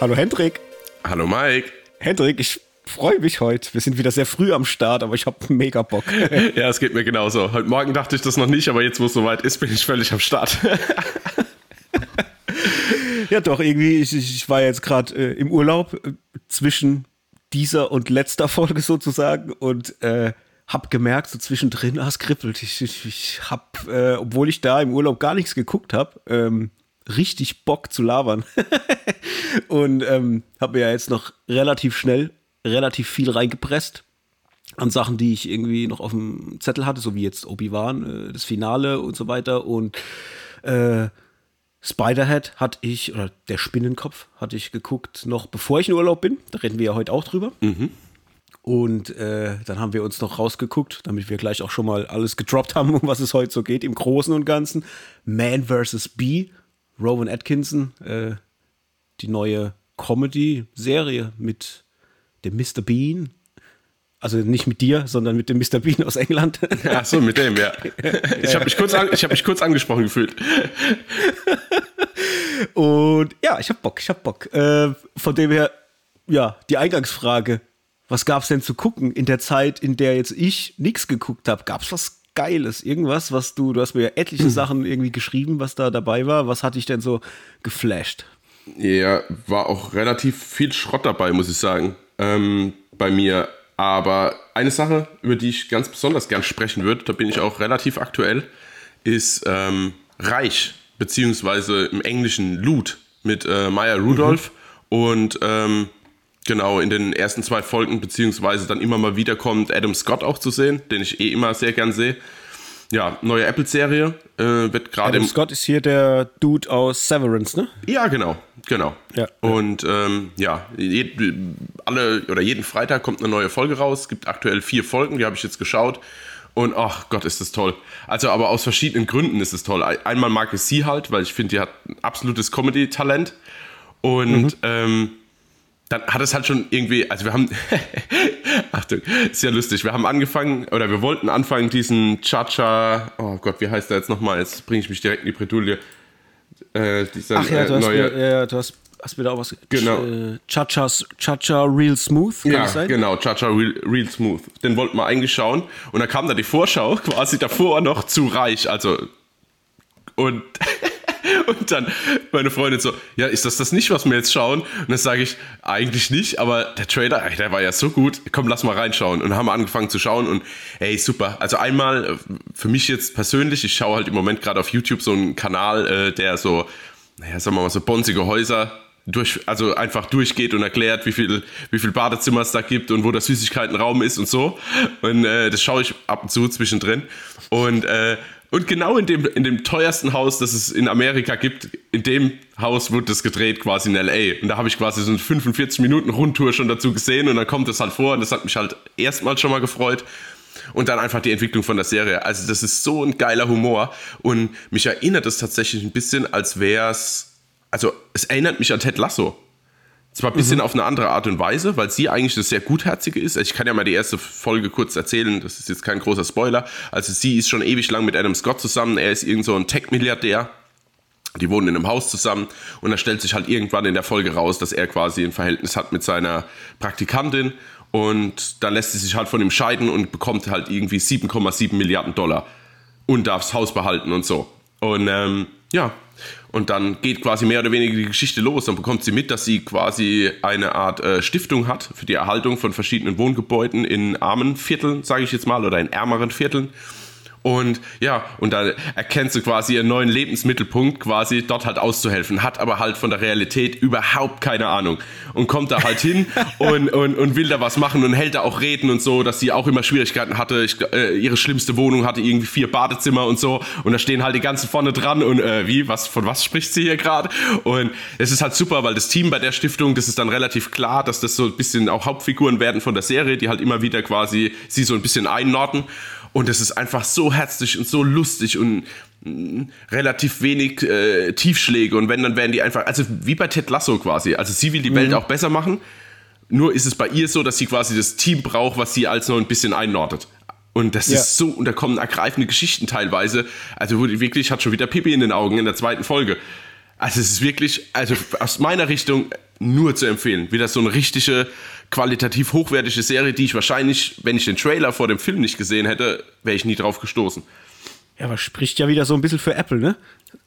Hallo Hendrik. Hallo Mike. Hendrik, ich freue mich heute. Wir sind wieder sehr früh am Start, aber ich habe mega Bock. ja, es geht mir genauso. Heute Morgen dachte ich das noch nicht, aber jetzt, wo es soweit ist, bin ich völlig am Start. ja, doch, irgendwie, ich, ich war jetzt gerade äh, im Urlaub äh, zwischen dieser und letzter Folge sozusagen und äh, hab gemerkt, so zwischendrin, ah, es kribbelt. Ich, ich, ich hab, äh, obwohl ich da im Urlaub gar nichts geguckt habe, ähm, richtig Bock zu labern. und ähm, habe mir ja jetzt noch relativ schnell relativ viel reingepresst an Sachen, die ich irgendwie noch auf dem Zettel hatte, so wie jetzt Obi-Wan, äh, das Finale und so weiter. Und äh, Spiderhead hatte ich, oder der Spinnenkopf hatte ich geguckt, noch bevor ich in Urlaub bin. Da reden wir ja heute auch drüber. Mhm. Und äh, dann haben wir uns noch rausgeguckt, damit wir gleich auch schon mal alles gedroppt haben, um was es heute so geht, im Großen und Ganzen. Man vs. Bee Rowan Atkinson, äh, die neue Comedy-Serie mit dem Mr. Bean. Also nicht mit dir, sondern mit dem Mr. Bean aus England. Ach so, mit dem, ja. Ich habe mich, kurz hab mich kurz angesprochen gefühlt. Und ja, ich habe Bock, ich habe Bock. Äh, von dem her, ja, die Eingangsfrage. Was gab es denn zu gucken in der Zeit, in der jetzt ich nichts geguckt habe? Gab es was Geiles? Irgendwas, was du, du hast mir ja etliche. Sachen irgendwie geschrieben, was da dabei war. Was hat dich denn so geflasht? Ja, war auch relativ viel Schrott dabei, muss ich sagen, ähm, bei mir. Aber eine Sache, über die ich ganz besonders gern sprechen würde, da bin ich auch relativ aktuell, ist ähm, Reich, beziehungsweise im Englischen Loot mit äh, Maya Rudolph. Mhm. Und ähm, genau in den ersten zwei Folgen, beziehungsweise dann immer mal wieder kommt Adam Scott auch zu sehen, den ich eh immer sehr gern sehe. Ja, neue Apple-Serie äh, wird gerade. Adam Scott ist hier der Dude aus Severance, ne? Ja, genau, genau. Ja, Und ähm, ja, je, alle oder jeden Freitag kommt eine neue Folge raus. Es gibt aktuell vier Folgen, die habe ich jetzt geschaut. Und ach Gott, ist das toll. Also, aber aus verschiedenen Gründen ist es toll. Einmal mag ich sie halt, weil ich finde, die hat ein absolutes Comedy-Talent. Und mhm. ähm, dann hat es halt schon irgendwie, also wir haben, Achtung, ist ja lustig, wir haben angefangen, oder wir wollten anfangen, diesen Cha-Cha, oh Gott, wie heißt der jetzt nochmal, jetzt bringe ich mich direkt in die Bredouille. Äh, dieser, Ach ja, du, äh, hast neue, mir, ja, du hast, hast wieder auch was, genau. Äh, Cha-Cha Real Smooth, kann ja, das sein? genau, Cha-Cha Real, Real Smooth, den wollten wir eigentlich schauen und dann kam da die Vorschau, quasi davor noch zu reich, also und Und dann meine Freundin so, ja, ist das das nicht, was wir jetzt schauen? Und dann sage ich, eigentlich nicht, aber der Trailer, der war ja so gut, komm, lass mal reinschauen. Und haben angefangen zu schauen und ey, super. Also einmal, äh, für mich jetzt persönlich, ich schaue halt im Moment gerade auf YouTube so einen Kanal, äh, der so, naja, sagen wir mal so bonsige Häuser durch, also einfach durchgeht und erklärt, wie viel, wie viel Badezimmer es da gibt und wo der Süßigkeitenraum ist und so. Und äh, das schaue ich ab und zu zwischendrin. Und äh, und genau in dem, in dem teuersten Haus, das es in Amerika gibt, in dem Haus wurde das gedreht quasi in LA. Und da habe ich quasi so eine 45 Minuten Rundtour schon dazu gesehen und dann kommt das halt vor und das hat mich halt erstmal schon mal gefreut. Und dann einfach die Entwicklung von der Serie. Also das ist so ein geiler Humor und mich erinnert es tatsächlich ein bisschen, als wäre es, also es erinnert mich an Ted Lasso. Zwar ein bisschen mhm. auf eine andere Art und Weise, weil sie eigentlich das sehr gutherzige ist. Ich kann ja mal die erste Folge kurz erzählen, das ist jetzt kein großer Spoiler. Also sie ist schon ewig lang mit Adam Scott zusammen. Er ist irgend so ein Tech-Milliardär. Die wohnen in einem Haus zusammen und da stellt sich halt irgendwann in der Folge raus, dass er quasi ein Verhältnis hat mit seiner Praktikantin und dann lässt sie sich halt von ihm scheiden und bekommt halt irgendwie 7,7 Milliarden Dollar und darf das Haus behalten und so. Und ähm, ja, und dann geht quasi mehr oder weniger die Geschichte los. Dann bekommt sie mit, dass sie quasi eine Art äh, Stiftung hat für die Erhaltung von verschiedenen Wohngebäuden in armen Vierteln, sage ich jetzt mal, oder in ärmeren Vierteln. Und ja, und da erkennst du quasi ihren neuen Lebensmittelpunkt, quasi dort halt auszuhelfen, hat aber halt von der Realität überhaupt keine Ahnung und kommt da halt hin und, und, und will da was machen und hält da auch Reden und so, dass sie auch immer Schwierigkeiten hatte. Ich, äh, ihre schlimmste Wohnung hatte irgendwie vier Badezimmer und so und da stehen halt die ganzen vorne dran und äh, wie, was, von was spricht sie hier gerade? Und es ist halt super, weil das Team bei der Stiftung, das ist dann relativ klar, dass das so ein bisschen auch Hauptfiguren werden von der Serie, die halt immer wieder quasi sie so ein bisschen einnorden. Und es ist einfach so herzlich und so lustig und mh, mm, relativ wenig äh, Tiefschläge. Und wenn, dann werden die einfach, also wie bei Ted Lasso quasi. Also sie will die mhm. Welt auch besser machen. Nur ist es bei ihr so, dass sie quasi das Team braucht, was sie als noch ein bisschen einnordet. Und das ja. ist so, und da kommen ergreifende Geschichten teilweise. Also wirklich hat schon wieder Pipi in den Augen in der zweiten Folge. Also es ist wirklich, also aus meiner Richtung nur zu empfehlen. Wieder so eine richtige, qualitativ hochwertige Serie, die ich wahrscheinlich, wenn ich den Trailer vor dem Film nicht gesehen hätte, wäre ich nie drauf gestoßen. Ja, aber spricht ja wieder so ein bisschen für Apple, ne?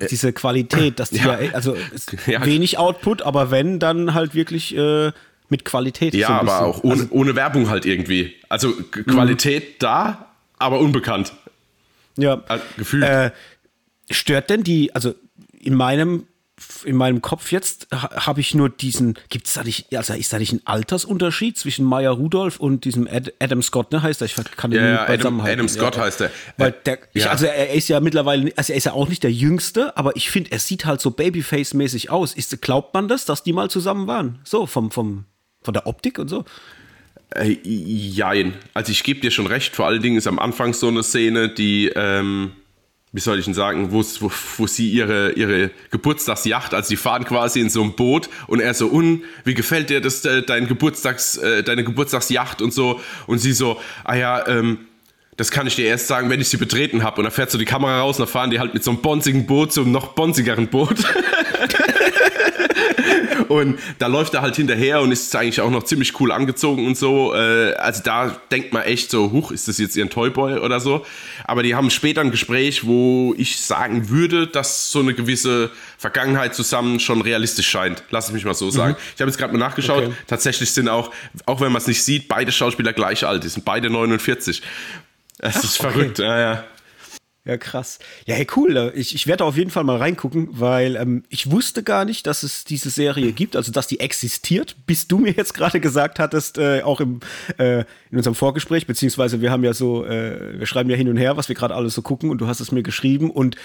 Diese Qualität, dass die ja, ja also ja. wenig Output, aber wenn, dann halt wirklich äh, mit Qualität. Ja, so aber auch ohne, also, ohne, Werbung halt irgendwie. Also Qualität mh. da, aber unbekannt. Ja. Also, gefühlt. Äh, stört denn die, also in meinem in meinem Kopf jetzt habe ich nur diesen, gibt es da nicht, also ist da nicht ein Altersunterschied zwischen Maya Rudolph und diesem Ad, Adam Scott, ne, heißt er? Ich kann den ja, Adam, Adam Scott ja, heißt er. Weil der, ich, also er ist ja mittlerweile, also er ist ja auch nicht der Jüngste, aber ich finde, er sieht halt so Babyface-mäßig aus. Ist, glaubt man das, dass die mal zusammen waren? So, vom, vom, von der Optik und so? Äh, jein. Also ich gebe dir schon recht, vor allen Dingen ist am Anfang so eine Szene, die, ähm, wie soll ich denn sagen, wo, wo, wo sie ihre, ihre Geburtstagsjacht, also sie fahren quasi in so einem Boot und er so, un, wie gefällt dir das, äh, dein Geburtstags, äh, deine Geburtstagsjacht und so und sie so, ah ja, ähm, das kann ich dir erst sagen, wenn ich sie betreten habe. Und dann fährt so die Kamera raus und dann fahren die halt mit so einem bonzigen Boot zu einem noch bonzigeren Boot. Und da läuft er halt hinterher und ist eigentlich auch noch ziemlich cool angezogen und so. Äh, also da denkt man echt so, huch, ist das jetzt ihr Toyboy oder so? Aber die haben später ein Gespräch, wo ich sagen würde, dass so eine gewisse Vergangenheit zusammen schon realistisch scheint. Lass es mich mal so mhm. sagen. Ich habe jetzt gerade mal nachgeschaut. Okay. Tatsächlich sind auch, auch wenn man es nicht sieht, beide Schauspieler gleich alt. Die sind beide 49. Es ist Ach, verrückt. Okay. Ja, ja. Ja, krass. Ja, hey, cool. Ich, ich werde auf jeden Fall mal reingucken, weil ähm, ich wusste gar nicht, dass es diese Serie gibt, also dass die existiert, bis du mir jetzt gerade gesagt hattest, äh, auch im, äh, in unserem Vorgespräch, beziehungsweise wir haben ja so, äh, wir schreiben ja hin und her, was wir gerade alles so gucken und du hast es mir geschrieben und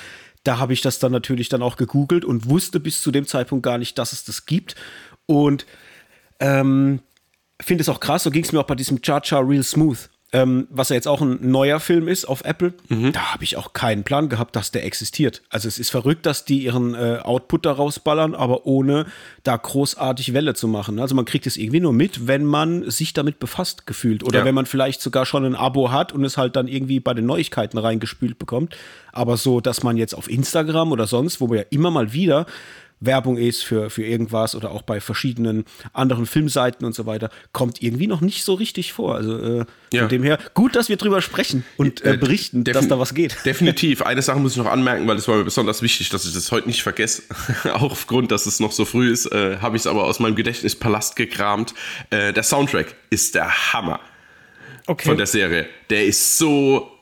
da habe ich das dann natürlich dann auch gegoogelt und wusste bis zu dem Zeitpunkt gar nicht, dass es das gibt. Und ähm, finde es auch krass, so ging es mir auch bei diesem Cha-Cha Real Smooth ähm, was ja jetzt auch ein neuer Film ist auf Apple, mhm. da habe ich auch keinen Plan gehabt, dass der existiert. Also es ist verrückt, dass die ihren äh, Output da rausballern, aber ohne da großartig Welle zu machen. Also man kriegt es irgendwie nur mit, wenn man sich damit befasst gefühlt oder ja. wenn man vielleicht sogar schon ein Abo hat und es halt dann irgendwie bei den Neuigkeiten reingespült bekommt. Aber so, dass man jetzt auf Instagram oder sonst, wo wir ja immer mal wieder Werbung ist für, für irgendwas oder auch bei verschiedenen anderen Filmseiten und so weiter, kommt irgendwie noch nicht so richtig vor. Also äh, ja. von dem her, gut, dass wir drüber sprechen und äh, äh berichten, dass da was geht. Definitiv. Eine Sache muss ich noch anmerken, weil es war mir besonders wichtig, dass ich das heute nicht vergesse. auch aufgrund, dass es noch so früh ist, äh, habe ich es aber aus meinem Gedächtnispalast gekramt. Äh, der Soundtrack ist der Hammer okay. von der Serie. Der ist so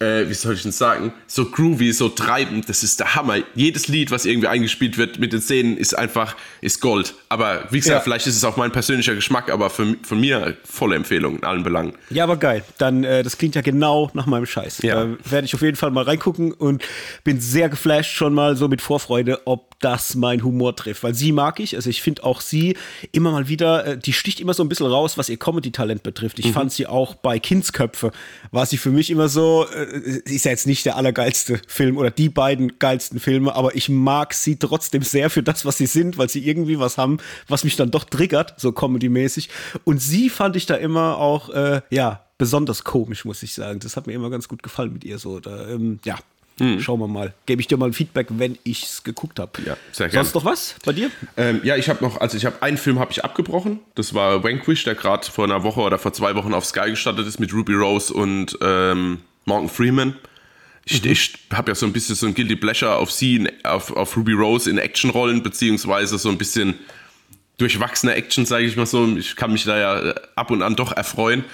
äh, wie soll ich denn sagen, so groovy, so treibend, das ist der Hammer. Jedes Lied, was irgendwie eingespielt wird mit den Szenen, ist einfach, ist Gold. Aber wie gesagt, ja. vielleicht ist es auch mein persönlicher Geschmack, aber für, von mir volle Empfehlung in allen Belangen. Ja, aber geil. Dann, äh, das klingt ja genau nach meinem Scheiß. Ja. Da werde ich auf jeden Fall mal reingucken und bin sehr geflasht schon mal so mit Vorfreude, ob das mein Humor trifft. Weil sie mag ich, also ich finde auch sie immer mal wieder, äh, die sticht immer so ein bisschen raus, was ihr Comedy-Talent betrifft. Ich mhm. fand sie auch bei Kindsköpfe, war sie für mich immer so, äh, ist ja jetzt nicht der allergeilste Film oder die beiden geilsten Filme, aber ich mag sie trotzdem sehr für das, was sie sind, weil sie irgendwie was haben, was mich dann doch triggert, so comedy-mäßig. Und sie fand ich da immer auch, äh, ja, besonders komisch, muss ich sagen. Das hat mir immer ganz gut gefallen mit ihr so. Da, ähm, ja, hm. Schauen wir mal. Gebe ich dir mal ein Feedback, wenn ich es geguckt habe. Ja, sehr gerne. Sonst noch was bei dir? Ähm, ja, ich habe noch, also ich habe einen Film habe ich abgebrochen. Das war Vanquish, der gerade vor einer Woche oder vor zwei Wochen auf Sky gestartet ist mit Ruby Rose und ähm, Morgan Freeman. Ich, mhm. ich habe ja so ein bisschen so ein Guilty Pleasure auf sie, in, auf, auf Ruby Rose in Actionrollen, beziehungsweise so ein bisschen durchwachsene Action, sage ich mal so. Ich kann mich da ja ab und an doch erfreuen.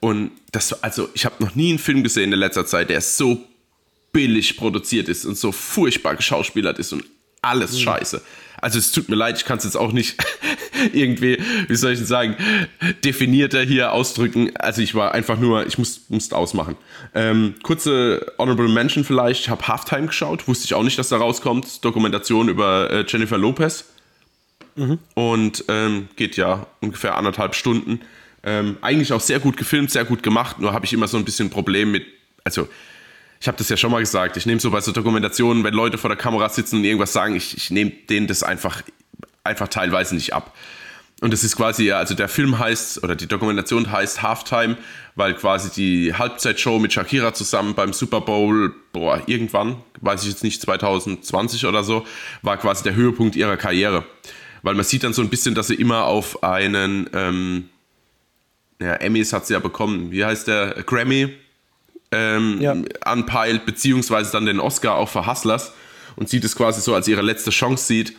Und das, also ich habe noch nie einen Film gesehen in letzter Zeit, der so billig produziert ist und so furchtbar geschauspielert ist und alles mhm. scheiße. Also es tut mir leid, ich kann es jetzt auch nicht irgendwie, wie soll ich denn sagen, definierter hier ausdrücken. Also ich war einfach nur, ich muss, musste ausmachen. Ähm, kurze Honorable Mention vielleicht, ich habe Halftime geschaut, wusste ich auch nicht, dass da rauskommt. Dokumentation über äh, Jennifer Lopez. Mhm. Und ähm, geht ja ungefähr anderthalb Stunden. Ähm, eigentlich auch sehr gut gefilmt, sehr gut gemacht, nur habe ich immer so ein bisschen ein Problem mit, also ich habe das ja schon mal gesagt, ich nehme so bei so Dokumentationen, wenn Leute vor der Kamera sitzen und irgendwas sagen, ich, ich nehme denen das einfach, einfach teilweise nicht ab. Und das ist quasi, also der Film heißt, oder die Dokumentation heißt Halftime, weil quasi die Halbzeitshow mit Shakira zusammen beim Super Bowl, boah, irgendwann, weiß ich jetzt nicht, 2020 oder so, war quasi der Höhepunkt ihrer Karriere. Weil man sieht dann so ein bisschen, dass sie immer auf einen, ähm, ja, Emmys hat sie ja bekommen, wie heißt der, Grammy ähm, ja. anpeilt, beziehungsweise dann den Oscar auch für Hustlers und sieht es quasi so als ihre letzte Chance sieht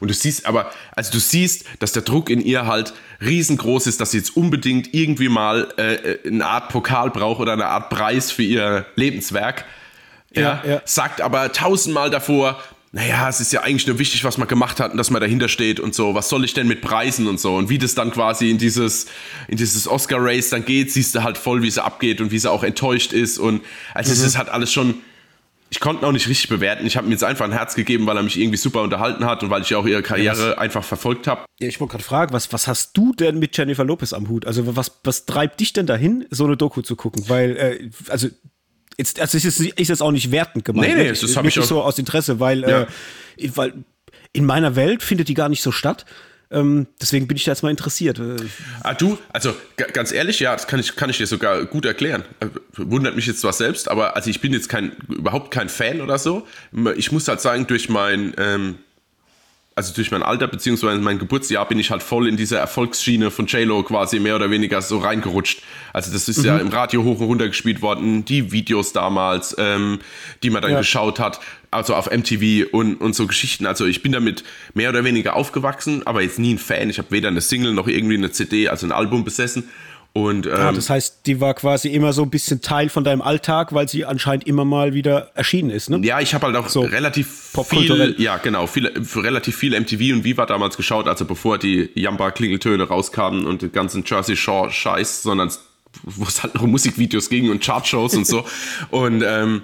und du siehst aber, also du siehst, dass der Druck in ihr halt riesengroß ist, dass sie jetzt unbedingt irgendwie mal äh, äh eine Art Pokal braucht oder eine Art Preis für ihr Lebenswerk. Ja, ja, ja. Sagt aber tausendmal davor, naja, es ist ja eigentlich nur wichtig, was man gemacht hat und dass man dahinter steht und so. Was soll ich denn mit Preisen und so? Und wie das dann quasi in dieses, in dieses Oscar-Race dann geht, siehst du halt voll, wie es abgeht und wie sie auch enttäuscht ist. Und also mhm. es ist halt alles schon ich konnte ihn auch nicht richtig bewerten. Ich habe ihm jetzt einfach ein Herz gegeben, weil er mich irgendwie super unterhalten hat und weil ich auch ihre Karriere ja, einfach verfolgt habe. Ja, ich wollte gerade fragen, was, was hast du denn mit Jennifer Lopez am Hut? Also was, was treibt dich denn dahin, so eine Doku zu gucken? Weil, äh, also Jetzt, also ist, ist jetzt auch nicht wertend gemeint. Nee, nee, ne? das habe ich auch so aus Interesse, weil, ja. äh, weil in meiner Welt findet die gar nicht so statt. Ähm, deswegen bin ich da jetzt mal interessiert. Ah, du, also ganz ehrlich, ja, das kann ich, kann ich dir sogar gut erklären. Äh, wundert mich jetzt zwar selbst, aber also ich bin jetzt kein, überhaupt kein Fan oder so. Ich muss halt sagen, durch mein, ähm, also durch mein Alter beziehungsweise mein Geburtsjahr bin ich halt voll in diese Erfolgsschiene von JLo quasi mehr oder weniger so reingerutscht. Also das ist mhm. ja im Radio hoch und runter gespielt worden, die Videos damals, ähm, die man dann ja. geschaut hat, also auf MTV und, und so Geschichten. Also ich bin damit mehr oder weniger aufgewachsen, aber jetzt nie ein Fan. Ich habe weder eine Single noch irgendwie eine CD, also ein Album besessen. Und, ähm, ah, das heißt, die war quasi immer so ein bisschen Teil von deinem Alltag, weil sie anscheinend immer mal wieder erschienen ist, ne? Ja, ich habe halt auch so relativ viel, ja genau, viel, relativ viel MTV und Viva damals geschaut, also bevor die Jamba-Klingeltöne rauskamen und den ganzen Jersey Shore-Scheiß, sondern wo es halt noch Musikvideos ging und Chartshows und so. Und ähm,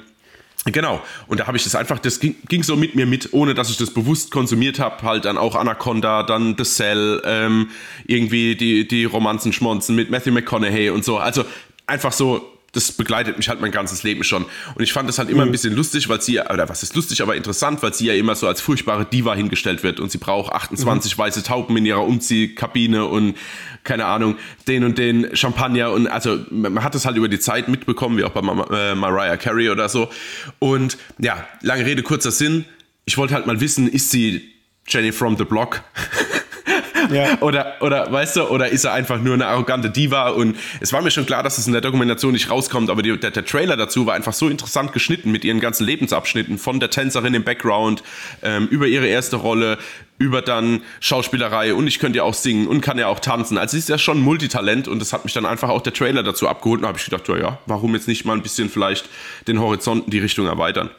Genau, und da habe ich das einfach, das ging, ging, so mit mir mit, ohne dass ich das bewusst konsumiert habe, halt dann auch Anaconda, dann The Cell, ähm, irgendwie die, die Romanzen-Schmonzen mit Matthew McConaughey und so. Also einfach so das begleitet mich halt mein ganzes Leben schon. Und ich fand das halt immer ein mhm. bisschen lustig, weil sie, oder was ist lustig, aber interessant, weil sie ja immer so als furchtbare Diva hingestellt wird und sie braucht 28 mhm. weiße Tauben in ihrer Umziehkabine und keine Ahnung, den und den Champagner und also man hat es halt über die Zeit mitbekommen, wie auch bei Mar äh, Mariah Carey oder so. Und ja, lange Rede, kurzer Sinn. Ich wollte halt mal wissen, ist sie Jenny from the Block? Ja. Oder, oder, weißt du, oder ist er einfach nur eine arrogante Diva? Und es war mir schon klar, dass es in der Dokumentation nicht rauskommt, aber die, der, der, Trailer dazu war einfach so interessant geschnitten mit ihren ganzen Lebensabschnitten, von der Tänzerin im Background, ähm, über ihre erste Rolle, über dann Schauspielerei und ich könnte ja auch singen und kann ja auch tanzen. Also sie ist ja schon Multitalent und das hat mich dann einfach auch der Trailer dazu abgeholt und habe ich gedacht, ja, ja, warum jetzt nicht mal ein bisschen vielleicht den Horizont in die Richtung erweitern?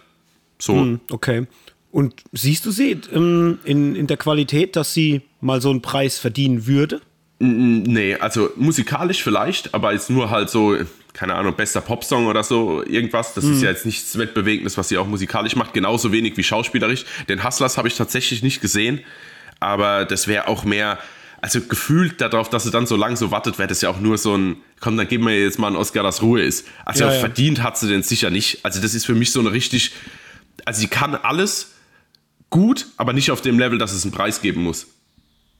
So. Hm, okay. Und siehst du sie in, in, in der Qualität, dass sie mal so einen Preis verdienen würde? Nee, also musikalisch vielleicht, aber jetzt nur halt so, keine Ahnung, bester Popsong oder so, irgendwas. Das mhm. ist ja jetzt nichts Wettbewegendes, was sie auch musikalisch macht, genauso wenig wie schauspielerisch. Den Hustlers habe ich tatsächlich nicht gesehen, aber das wäre auch mehr, also gefühlt darauf, dass sie dann so lang so wartet, wäre das ja auch nur so ein, komm, dann geben wir jetzt mal einen Oscar, dass Ruhe ist. Also ja, ja. verdient hat sie den sicher nicht. Also das ist für mich so eine richtig, also sie kann alles, gut, aber nicht auf dem Level, dass es einen Preis geben muss.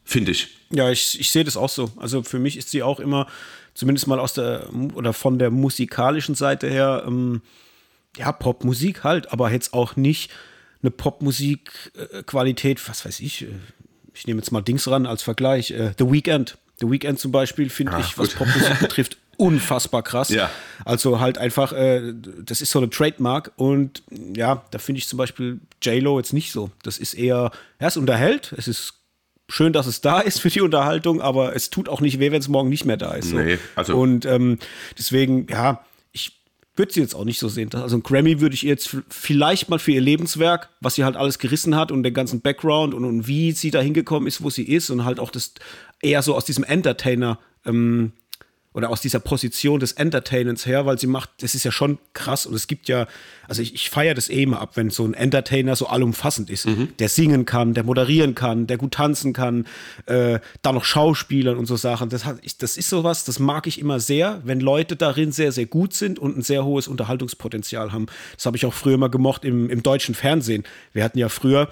Finde ich. Ja, ich, ich sehe das auch so. Also für mich ist sie auch immer, zumindest mal aus der oder von der musikalischen Seite her, ähm, ja, Popmusik halt, aber jetzt auch nicht eine Popmusik-Qualität, was weiß ich, äh, ich nehme jetzt mal Dings ran als Vergleich. Äh, The Weeknd. The Weeknd zum Beispiel finde ah, ich, was Popmusik betrifft, unfassbar krass. Ja. Also halt einfach, äh, das ist so eine Trademark und ja, da finde ich zum Beispiel J-Lo jetzt nicht so. Das ist eher, ja, es unterhält, es ist schön, dass es da ist für die Unterhaltung, aber es tut auch nicht weh, wenn es morgen nicht mehr da ist. So. Nee, also und ähm, deswegen, ja, ich würde sie jetzt auch nicht so sehen. Also ein Grammy würde ich ihr jetzt vielleicht mal für ihr Lebenswerk, was sie halt alles gerissen hat und den ganzen Background und, und wie sie da hingekommen ist, wo sie ist und halt auch das eher so aus diesem Entertainer ähm, oder aus dieser Position des Entertainens her, weil sie macht, das ist ja schon krass und es gibt ja, also ich, ich feiere das eh immer ab, wenn so ein Entertainer so allumfassend ist, mhm. der singen kann, der moderieren kann, der gut tanzen kann, äh, da noch Schauspielern und so Sachen. Das, hat, ich, das ist sowas, das mag ich immer sehr, wenn Leute darin sehr, sehr gut sind und ein sehr hohes Unterhaltungspotenzial haben. Das habe ich auch früher immer gemocht im, im deutschen Fernsehen. Wir hatten ja früher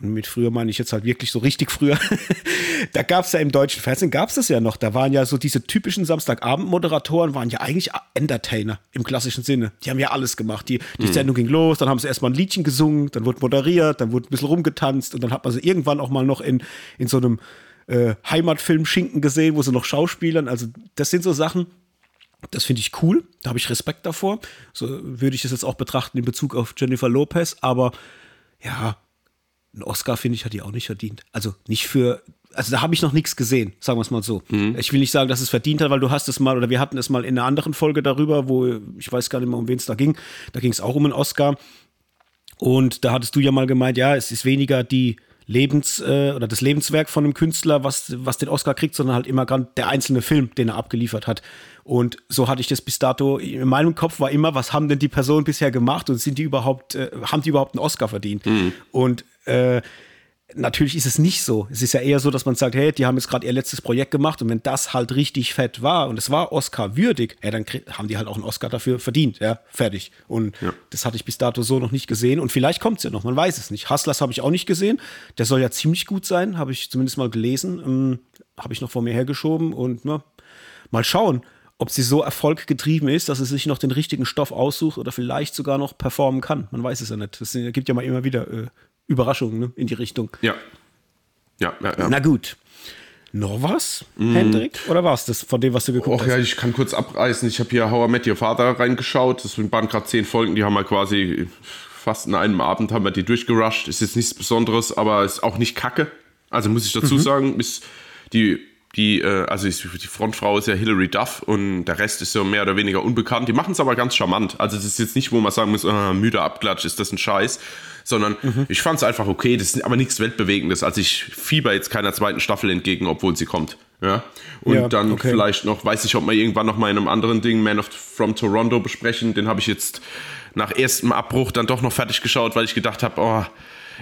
und mit früher meine ich jetzt halt wirklich so richtig früher, da gab es ja im deutschen Fernsehen, gab es das ja noch, da waren ja so diese typischen Samstagabend-Moderatoren, waren ja eigentlich Entertainer im klassischen Sinne. Die haben ja alles gemacht. Die, die mhm. Sendung ging los, dann haben sie erstmal ein Liedchen gesungen, dann wurde moderiert, dann wurde ein bisschen rumgetanzt und dann hat man sie irgendwann auch mal noch in, in so einem äh, Heimatfilm Schinken gesehen, wo sie noch schauspielern. Also das sind so Sachen, das finde ich cool, da habe ich Respekt davor. So würde ich das jetzt auch betrachten in Bezug auf Jennifer Lopez, aber ja, einen Oscar, finde ich, hat die auch nicht verdient. Also nicht für, also da habe ich noch nichts gesehen, sagen wir es mal so. Mhm. Ich will nicht sagen, dass es verdient hat, weil du hast es mal, oder wir hatten es mal in einer anderen Folge darüber, wo ich weiß gar nicht mehr, um wen es da ging. Da ging es auch um einen Oscar. Und da hattest du ja mal gemeint, ja, es ist weniger die Lebens- äh, oder das Lebenswerk von einem Künstler, was, was den Oscar kriegt, sondern halt immer gerade der einzelne Film, den er abgeliefert hat. Und so hatte ich das bis dato, in meinem Kopf war immer, was haben denn die Personen bisher gemacht und sind die überhaupt, äh, haben die überhaupt einen Oscar verdient? Mhm. Und äh, natürlich ist es nicht so. Es ist ja eher so, dass man sagt, hey, die haben jetzt gerade ihr letztes Projekt gemacht und wenn das halt richtig fett war und es war Oscar würdig, ja, dann haben die halt auch einen Oscar dafür verdient, ja, fertig. Und ja. das hatte ich bis dato so noch nicht gesehen und vielleicht kommt es ja noch, man weiß es nicht. Hustlers habe ich auch nicht gesehen. Der soll ja ziemlich gut sein, habe ich zumindest mal gelesen, ähm, habe ich noch vor mir hergeschoben und na, mal schauen. Ob sie so erfolggetrieben ist, dass sie sich noch den richtigen Stoff aussucht oder vielleicht sogar noch performen kann. Man weiß es ja nicht. Es gibt ja mal immer wieder äh, Überraschungen ne, in die Richtung. Ja. Ja, ja, ja. Na gut. Noch was, mm. Hendrik? Oder war es das von dem, was du geguckt Och, hast? ja, ich kann kurz abreißen. Ich habe hier How I Met Your Father reingeschaut. Das waren gerade zehn Folgen, die haben wir quasi fast in einem Abend haben wir die durchgerusht. Ist jetzt nichts Besonderes, aber ist auch nicht kacke. Also muss ich dazu mhm. sagen, ist die die, äh, also die Frontfrau ist ja Hilary Duff und der Rest ist so mehr oder weniger unbekannt. Die machen es aber ganz charmant. Also es ist jetzt nicht, wo man sagen muss, äh, müde abklatsch, ist das ein Scheiß, sondern mhm. ich fand es einfach okay. Das ist aber nichts Weltbewegendes. Also ich fieber jetzt keiner zweiten Staffel entgegen, obwohl sie kommt. Ja. Und ja, dann okay. vielleicht noch, weiß ich, ob wir irgendwann noch mal in einem anderen Ding Man of from Toronto besprechen. Den habe ich jetzt nach erstem Abbruch dann doch noch fertig geschaut, weil ich gedacht habe, oh,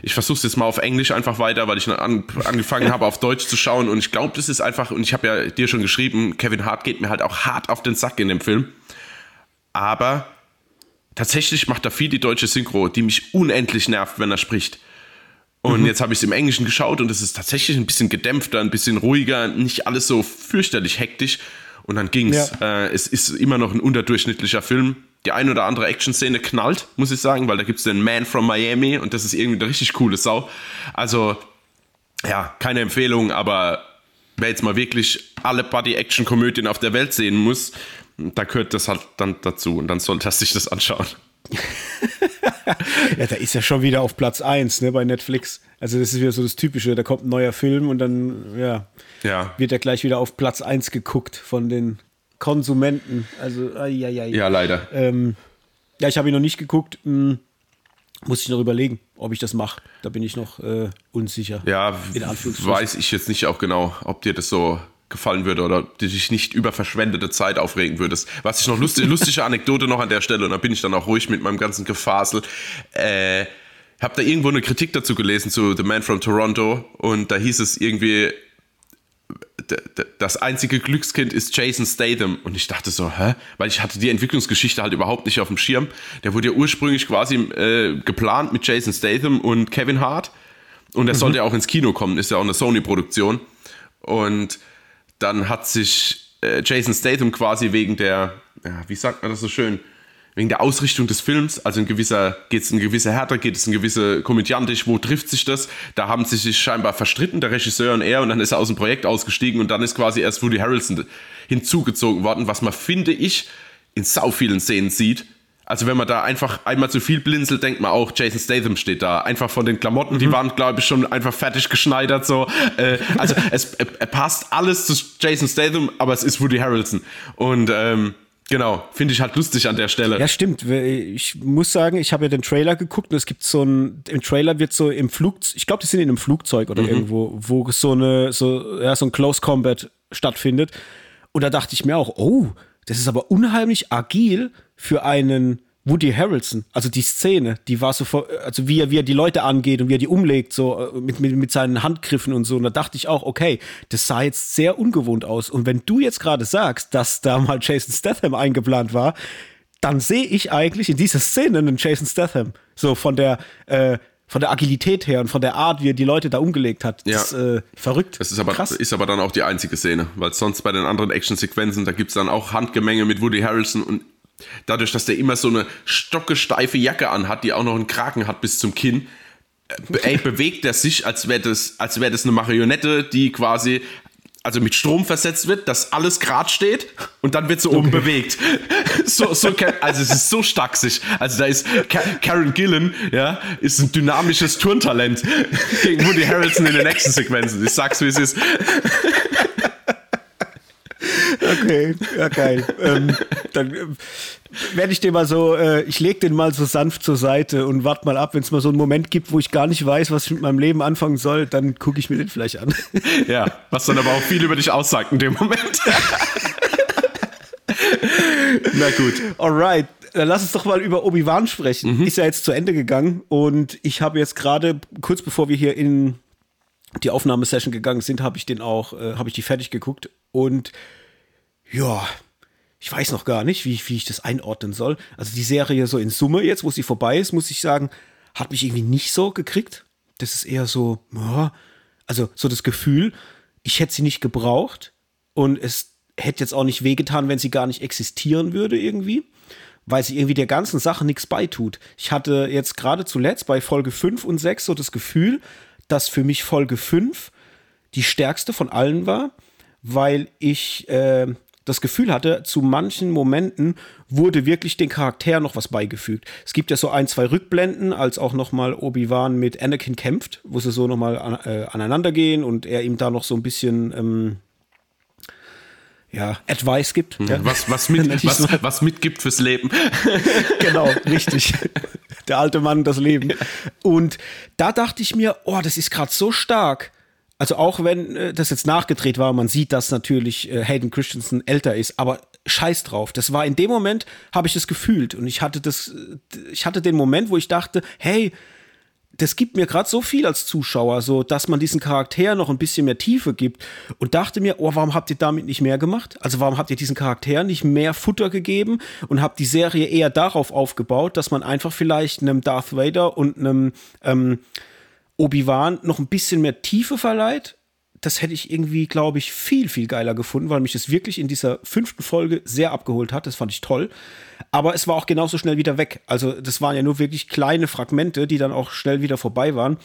ich versuche es jetzt mal auf Englisch einfach weiter, weil ich an, angefangen habe, auf Deutsch zu schauen. Und ich glaube, das ist einfach, und ich habe ja dir schon geschrieben, Kevin Hart geht mir halt auch hart auf den Sack in dem Film. Aber tatsächlich macht er viel die deutsche Synchro, die mich unendlich nervt, wenn er spricht. Und mhm. jetzt habe ich es im Englischen geschaut und es ist tatsächlich ein bisschen gedämpfter, ein bisschen ruhiger, nicht alles so fürchterlich hektisch. Und dann ging es. Ja. Äh, es ist immer noch ein unterdurchschnittlicher Film die ein oder andere Action-Szene knallt, muss ich sagen, weil da gibt es den Man from Miami und das ist irgendwie eine richtig coole Sau. Also, ja, keine Empfehlung, aber wer jetzt mal wirklich alle Buddy-Action-Komödien auf der Welt sehen muss, da gehört das halt dann dazu und dann sollte er sich das anschauen. ja, da ist ja schon wieder auf Platz 1 ne, bei Netflix. Also das ist wieder so das Typische, da kommt ein neuer Film und dann ja, ja. wird er gleich wieder auf Platz 1 geguckt von den Konsumenten. Also, ai, ai, ai. ja, leider. Ähm, ja, ich habe ihn noch nicht geguckt. Hm, muss ich noch überlegen, ob ich das mache. Da bin ich noch äh, unsicher. Ja, weiß ich jetzt nicht auch genau, ob dir das so gefallen würde oder du dich nicht über verschwendete Zeit aufregen würdest. Was ich noch lustig, lustige Anekdote noch an der Stelle und da bin ich dann auch ruhig mit meinem ganzen Gefasel. Äh, hab da irgendwo eine Kritik dazu gelesen zu The Man from Toronto und da hieß es irgendwie, das einzige Glückskind ist Jason Statham. Und ich dachte so, hä? Weil ich hatte die Entwicklungsgeschichte halt überhaupt nicht auf dem Schirm. Der wurde ja ursprünglich quasi äh, geplant mit Jason Statham und Kevin Hart. Und er mhm. sollte ja auch ins Kino kommen, ist ja auch eine Sony-Produktion. Und dann hat sich äh, Jason Statham quasi wegen der, ja, wie sagt man das so schön, wegen der Ausrichtung des Films, also in gewisser, geht es in gewisser Härte, geht es in gewisse komödiantisch, wo trifft sich das? Da haben sie sich scheinbar verstritten, der Regisseur und er, und dann ist er aus dem Projekt ausgestiegen und dann ist quasi erst Woody Harrelson hinzugezogen worden, was man, finde ich, in sau vielen Szenen sieht. Also wenn man da einfach einmal zu viel blinzelt, denkt man auch, Jason Statham steht da. Einfach von den Klamotten, mhm. die waren, glaube ich, schon einfach fertig geschneidert. So. Äh, also es, er passt alles zu Jason Statham, aber es ist Woody Harrelson. Und ähm, Genau, finde ich halt lustig an der Stelle. Ja, stimmt. Ich muss sagen, ich habe ja den Trailer geguckt und es gibt so ein, im Trailer wird so im Flugzeug, ich glaube, die sind in einem Flugzeug oder mhm. irgendwo, wo so eine, so, ja, so ein Close Combat stattfindet. Und da dachte ich mir auch, oh, das ist aber unheimlich agil für einen Woody Harrelson, also die Szene, die war so, also wie er, wie er die Leute angeht und wie er die umlegt, so äh, mit, mit, mit seinen Handgriffen und so. Und da dachte ich auch, okay, das sah jetzt sehr ungewohnt aus. Und wenn du jetzt gerade sagst, dass da mal Jason Statham eingeplant war, dann sehe ich eigentlich in dieser Szene einen Jason Statham. So von der, äh, von der Agilität her und von der Art, wie er die Leute da umgelegt hat. Das Ja. ist äh, verrückt. Das ist aber, Krass. ist aber dann auch die einzige Szene, weil sonst bei den anderen Actionsequenzen, da gibt's dann auch Handgemenge mit Woody Harrelson und dadurch, dass der immer so eine stockesteife Jacke anhat, die auch noch einen Kragen hat bis zum Kinn, äh, ey, bewegt er sich, als wäre das, als wäre das eine Marionette, die quasi also mit Strom versetzt wird, dass alles grad steht und dann wird so oben bewegt. So, so, also es ist so stacksig. Also da ist Ka Karen Gillan, ja, ist ein dynamisches Turntalent gegen Woody Harrelson in den nächsten Sequenzen. Ich sag's, wie es ist. Okay, ja geil. ähm, dann äh, werde ich den mal so, äh, ich lege den mal so sanft zur Seite und warte mal ab, wenn es mal so einen Moment gibt, wo ich gar nicht weiß, was ich mit meinem Leben anfangen soll, dann gucke ich mir den vielleicht an. Ja, was dann aber auch viel über dich aussagt in dem Moment. Na gut. Alright, dann lass uns doch mal über Obi-Wan sprechen. Ist ja jetzt zu Ende gegangen und ich habe jetzt gerade, kurz bevor wir hier in die Aufnahmesession gegangen sind, habe ich den auch, äh, habe ich die fertig geguckt und ja, ich weiß noch gar nicht, wie, wie ich das einordnen soll. Also die Serie so in Summe jetzt, wo sie vorbei ist, muss ich sagen, hat mich irgendwie nicht so gekriegt. Das ist eher so, ja, also so das Gefühl, ich hätte sie nicht gebraucht und es hätte jetzt auch nicht wehgetan, wenn sie gar nicht existieren würde irgendwie, weil sie irgendwie der ganzen Sache nichts beitut. Ich hatte jetzt gerade zuletzt bei Folge 5 und 6 so das Gefühl, dass für mich Folge 5 die stärkste von allen war, weil ich äh, das Gefühl hatte, zu manchen Momenten wurde wirklich den Charakter noch was beigefügt. Es gibt ja so ein, zwei Rückblenden, als auch noch mal Obi-Wan mit Anakin kämpft, wo sie so noch mal an, äh, aneinander gehen und er ihm da noch so ein bisschen ähm, ja, Advice gibt. Ja. Was, was, mit, was, was mitgibt fürs Leben. genau, richtig. Der alte Mann, das Leben. Und da dachte ich mir, oh, das ist gerade so stark. Also auch wenn äh, das jetzt nachgedreht war, man sieht, dass natürlich äh, Hayden Christensen älter ist, aber scheiß drauf. Das war in dem Moment, habe ich das gefühlt. Und ich hatte das, äh, ich hatte den Moment, wo ich dachte, hey, das gibt mir gerade so viel als Zuschauer, so dass man diesen Charakter noch ein bisschen mehr Tiefe gibt und dachte mir, oh, warum habt ihr damit nicht mehr gemacht? Also warum habt ihr diesen Charakter nicht mehr Futter gegeben und habt die Serie eher darauf aufgebaut, dass man einfach vielleicht einem Darth Vader und einem ähm, Obi-Wan noch ein bisschen mehr Tiefe verleiht? Das hätte ich irgendwie, glaube ich, viel, viel geiler gefunden, weil mich das wirklich in dieser fünften Folge sehr abgeholt hat. Das fand ich toll. Aber es war auch genauso schnell wieder weg. Also, das waren ja nur wirklich kleine Fragmente, die dann auch schnell wieder vorbei waren.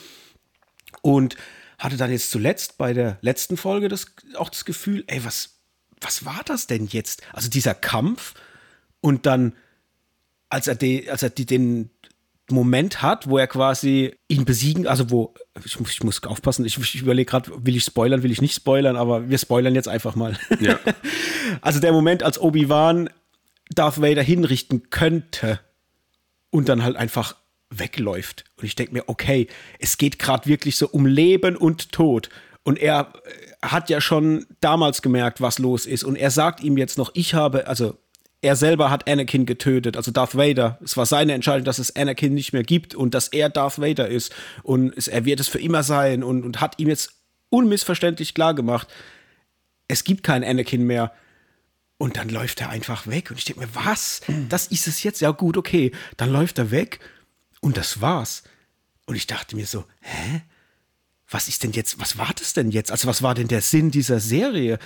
Und hatte dann jetzt zuletzt bei der letzten Folge das, auch das Gefühl, ey, was, was war das denn jetzt? Also dieser Kampf und dann, als er, de, als er die, den Moment hat, wo er quasi ihn besiegen, also wo, ich, muss- ich muss aufpassen, ich, ich überlege gerade, will ich spoilern, will ich nicht spoilern, aber wir spoilern jetzt einfach mal. Ja. Also der Moment, als Obi-Wan Darth Vader hinrichten könnte und dann halt einfach wegläuft. Und ich denke mir, okay, es geht gerade wirklich so um Leben und Tod. Und er äh, hat ja schon damals gemerkt, was los ist. Und er sagt ihm jetzt noch, ich habe, also er selber hat Anakin getötet, also Darth Vader. Es war seine Entscheidung, dass es Anakin nicht mehr gibt und dass er Darth Vader ist. Und es, er wird es für immer sein und, und hat ihm jetzt unmissverständlich klar gemacht, es gibt keinen Anakin mehr. Und dann läuft er einfach weg. Und ich denke mir, was? Das ist es jetzt? Ja, gut, okay. Dann läuft er weg. Und das war's. Und ich dachte mir so, hä? Was ist denn jetzt, was war das denn jetzt? Also, was war denn der Sinn dieser Serie?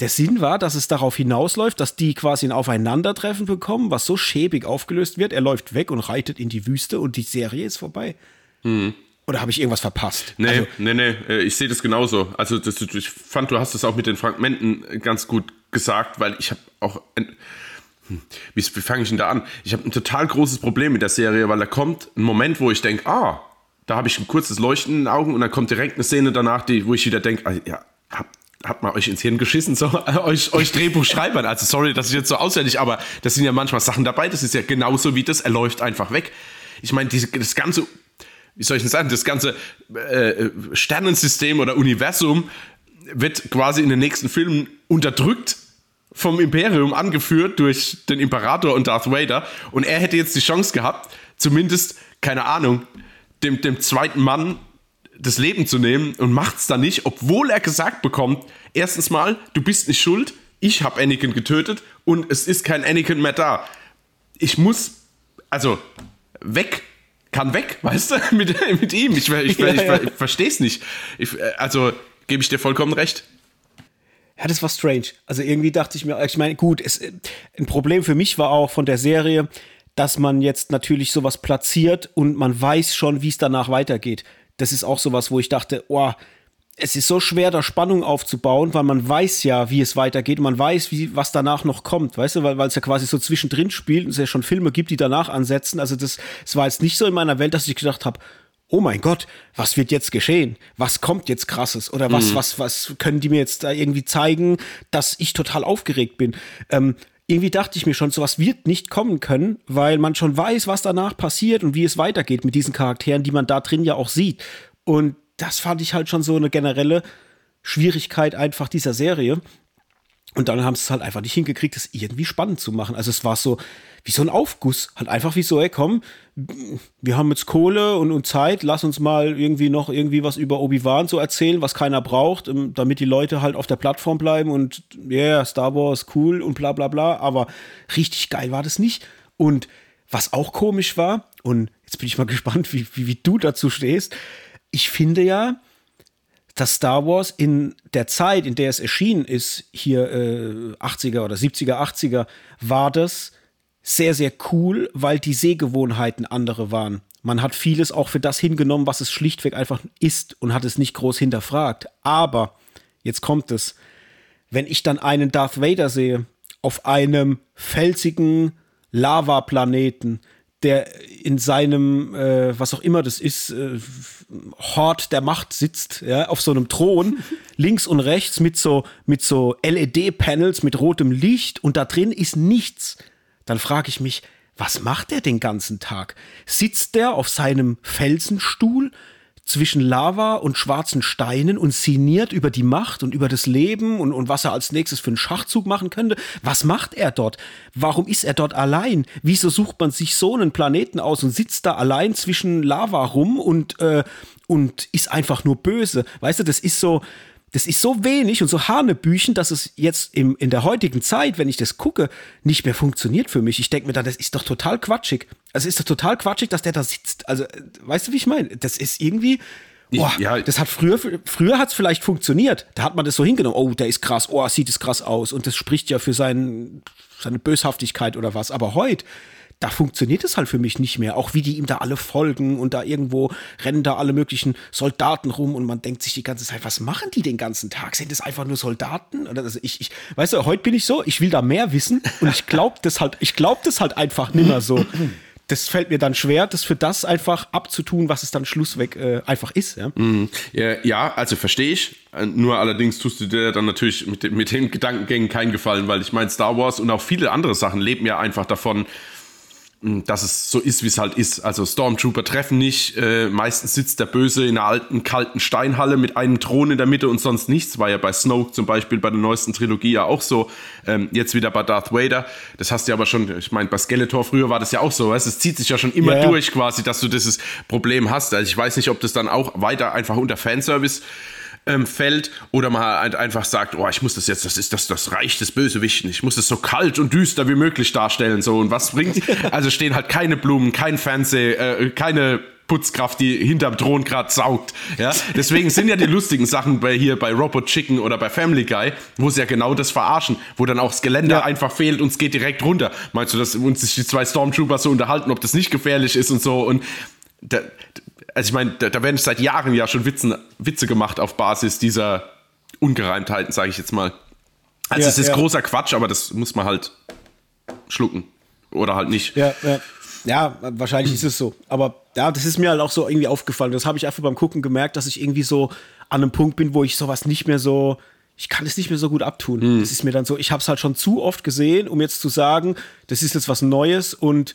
Der Sinn war, dass es darauf hinausläuft, dass die quasi ein Aufeinandertreffen bekommen, was so schäbig aufgelöst wird. Er läuft weg und reitet in die Wüste und die Serie ist vorbei. Oder habe ich irgendwas verpasst? Nee, Also, nee, nee, äh, ich sehe das genauso. Also das, ich fand, du hast es auch mit den Fragmenten ganz gut gesagt, weil ich habe auch, ein, hm, wie, wie fange ich denn da an? Ich habe ein total großes Problem mit der Serie, weil da kommt ein Moment, wo ich denke, ah, da habe ich ein kurzes Leuchten in den Augen und dann kommt direkt eine Szene danach, die, wo ich wieder denke, ah, ja, hab, habt mal euch ins Hirn geschissen, so euch, euch Drehbuchschreibern. Also sorry, das ist jetzt so auswendig, aber das sind ja manchmal Sachen dabei, das ist ja genauso wie das, er läuft einfach weg. Ich meine, das ganze wie soll ich denn sagen, das ganze äh, Sternensystem oder Universum wird quasi in den nächsten Filmen unterdrückt vom Imperium, angeführt durch den Imperator und Darth Vader. Und er hätte jetzt die Chance gehabt, zumindest, keine Ahnung, dem, dem zweiten Mann das Leben zu nehmen und macht es dann nicht, obwohl er gesagt bekommt, erstens mal, du bist nicht schuld, ich habe Anakin getötet und es ist kein Anakin mehr da. Ich muss, also, weg kann weg, weißt du, mit, mit ihm. Ich, ich, ich, ja, ja. ich verstehe es nicht. Ich, also gebe ich dir vollkommen recht. Ja, das war strange. Also irgendwie dachte ich mir, ich meine, gut, es, ein Problem für mich war auch von der Serie, dass man jetzt natürlich sowas platziert und man weiß schon, wie es danach weitergeht. Das ist auch sowas, wo ich dachte, oh, es ist so schwer, da Spannung aufzubauen, weil man weiß ja, wie es weitergeht. Man weiß, wie, was danach noch kommt, weißt du, weil, weil es ja quasi so zwischendrin spielt und es ja schon Filme gibt, die danach ansetzen. Also das, es war jetzt nicht so in meiner Welt, dass ich gedacht habe, oh mein Gott, was wird jetzt geschehen? Was kommt jetzt krasses? Oder was, mhm. was, was können die mir jetzt da irgendwie zeigen, dass ich total aufgeregt bin? Ähm, irgendwie dachte ich mir schon, sowas wird nicht kommen können, weil man schon weiß, was danach passiert und wie es weitergeht mit diesen Charakteren, die man da drin ja auch sieht. Und das fand ich halt schon so eine generelle Schwierigkeit einfach dieser Serie. Und dann haben sie es halt einfach nicht hingekriegt, das irgendwie spannend zu machen. Also es war so wie so ein Aufguss. Halt einfach wie so, ey, komm, wir haben jetzt Kohle und, und Zeit, lass uns mal irgendwie noch irgendwie was über Obi-Wan so erzählen, was keiner braucht, ähm, damit die Leute halt auf der Plattform bleiben und ja, yeah, Star Wars cool und bla bla bla. Aber richtig geil war das nicht. Und was auch komisch war, und jetzt bin ich mal gespannt, wie, wie, wie du dazu stehst, ich finde ja, dass Star Wars in der Zeit, in der es erschienen ist, hier äh, 80er oder 70er, 80er, war das sehr, sehr cool, weil die Sehgewohnheiten andere waren. Man hat vieles auch für das hingenommen, was es schlichtweg einfach ist und hat es nicht groß hinterfragt. Aber, jetzt kommt es, wenn ich dann einen Darth Vader sehe, auf einem felsigen Lavaplaneten, der in seinem, äh, was auch immer das ist, äh, Hort der Macht sitzt, ja, auf so einem Thron, links und rechts mit so, mit so LED-Panels mit rotem Licht und da drin ist nichts. Dann frage ich mich, was macht er den ganzen Tag? Sitzt der auf seinem Felsenstuhl? zwischen Lava und schwarzen Steinen und sinniert über die Macht und über das Leben und, und was er als nächstes für einen Schachzug machen könnte. Was macht er dort? Warum ist er dort allein? Wieso sucht man sich so einen Planeten aus und sitzt da allein zwischen Lava rum und, äh, und ist einfach nur böse? Weißt du, das ist so, das ist so wenig und so hanebüchen, dass es jetzt im, in der heutigen Zeit, wenn ich das gucke, nicht mehr funktioniert für mich. Ich denke mir dann, das ist doch total quatschig. Also ist doch total quatschig, dass der da sitzt. Also, äh, weißt du, wie ich meine? Das ist irgendwie. Boah, ich, ja. das hat früher, früher hat es vielleicht funktioniert. Da hat man das so hingenommen. Oh, der ist krass. Oh, sieht es krass aus. Und das spricht ja für sein, seine Böshaftigkeit oder was. Aber heute, da funktioniert es halt für mich nicht mehr. Auch wie die ihm da alle folgen und da irgendwo rennen da alle möglichen Soldaten rum und man denkt sich die ganze Zeit, was machen die den ganzen Tag? Sind das einfach nur Soldaten? Oder also ich, ich, weißt du, heute bin ich so, ich will da mehr wissen und ich glaube das halt, ich glaube das halt einfach nimmer so. das fällt mir dann schwer, das für das einfach abzutun, was es dann schlussweg äh, einfach ist. Ja, mm, ja, ja also verstehe ich. Äh, nur allerdings tust du dir dann natürlich mit, mit den Gedankengängen keinen Gefallen, weil ich meine, Star Wars und auch viele andere Sachen leben ja einfach davon, dass es so ist, wie es halt ist. Also Stormtrooper treffen nicht. Äh, meistens sitzt der Böse in einer alten, kalten Steinhalle mit einem Thron in der Mitte und sonst nichts. War ja bei Snoke zum Beispiel bei der neuesten Trilogie ja auch so. Ähm, jetzt wieder bei Darth Vader. Das hast du ja aber schon, ich meine, bei Skeletor früher war das ja auch so. Weißt? Es zieht sich ja schon immer ja, durch quasi, dass du dieses Problem hast. Also ich weiß nicht, ob das dann auch weiter einfach unter Fanservice ähm, fällt oder man halt einfach sagt, oh, ich muss das jetzt, das ist das, das Reich des Bösewichten, ich muss es so kalt und düster wie möglich darstellen, so und was bringt? Also stehen halt keine Blumen, kein Fernseh, äh, keine Putzkraft, die hinterm Thron gerade saugt. Ja? Deswegen sind ja die lustigen Sachen bei hier bei Robot Chicken oder bei Family Guy, wo sie ja genau das verarschen, wo dann auch das Geländer ja. einfach fehlt und es geht direkt runter. Meinst du, dass uns sich die zwei Stormtroopers so unterhalten, ob das nicht gefährlich ist und so? Und da, also ich meine, da, da, werden seit Jahren ja schon Witzen, Witze gemacht auf Basis dieser Ungereimtheiten, sage ich jetzt mal. Also ja, es ist ja. großer Quatsch, aber das muss man halt schlucken. Oder halt nicht. Ja, ja. ja wahrscheinlich ist es so. Aber ja, das ist mir halt auch so irgendwie aufgefallen. Das habe ich einfach beim Gucken gemerkt, dass ich irgendwie so an einem Punkt bin, wo ich sowas nicht mehr so, ich kann es nicht mehr so gut abtun. Mhm. Das ist mir dann so, ich habe es halt schon zu oft gesehen, um jetzt zu sagen, das ist jetzt was Neues und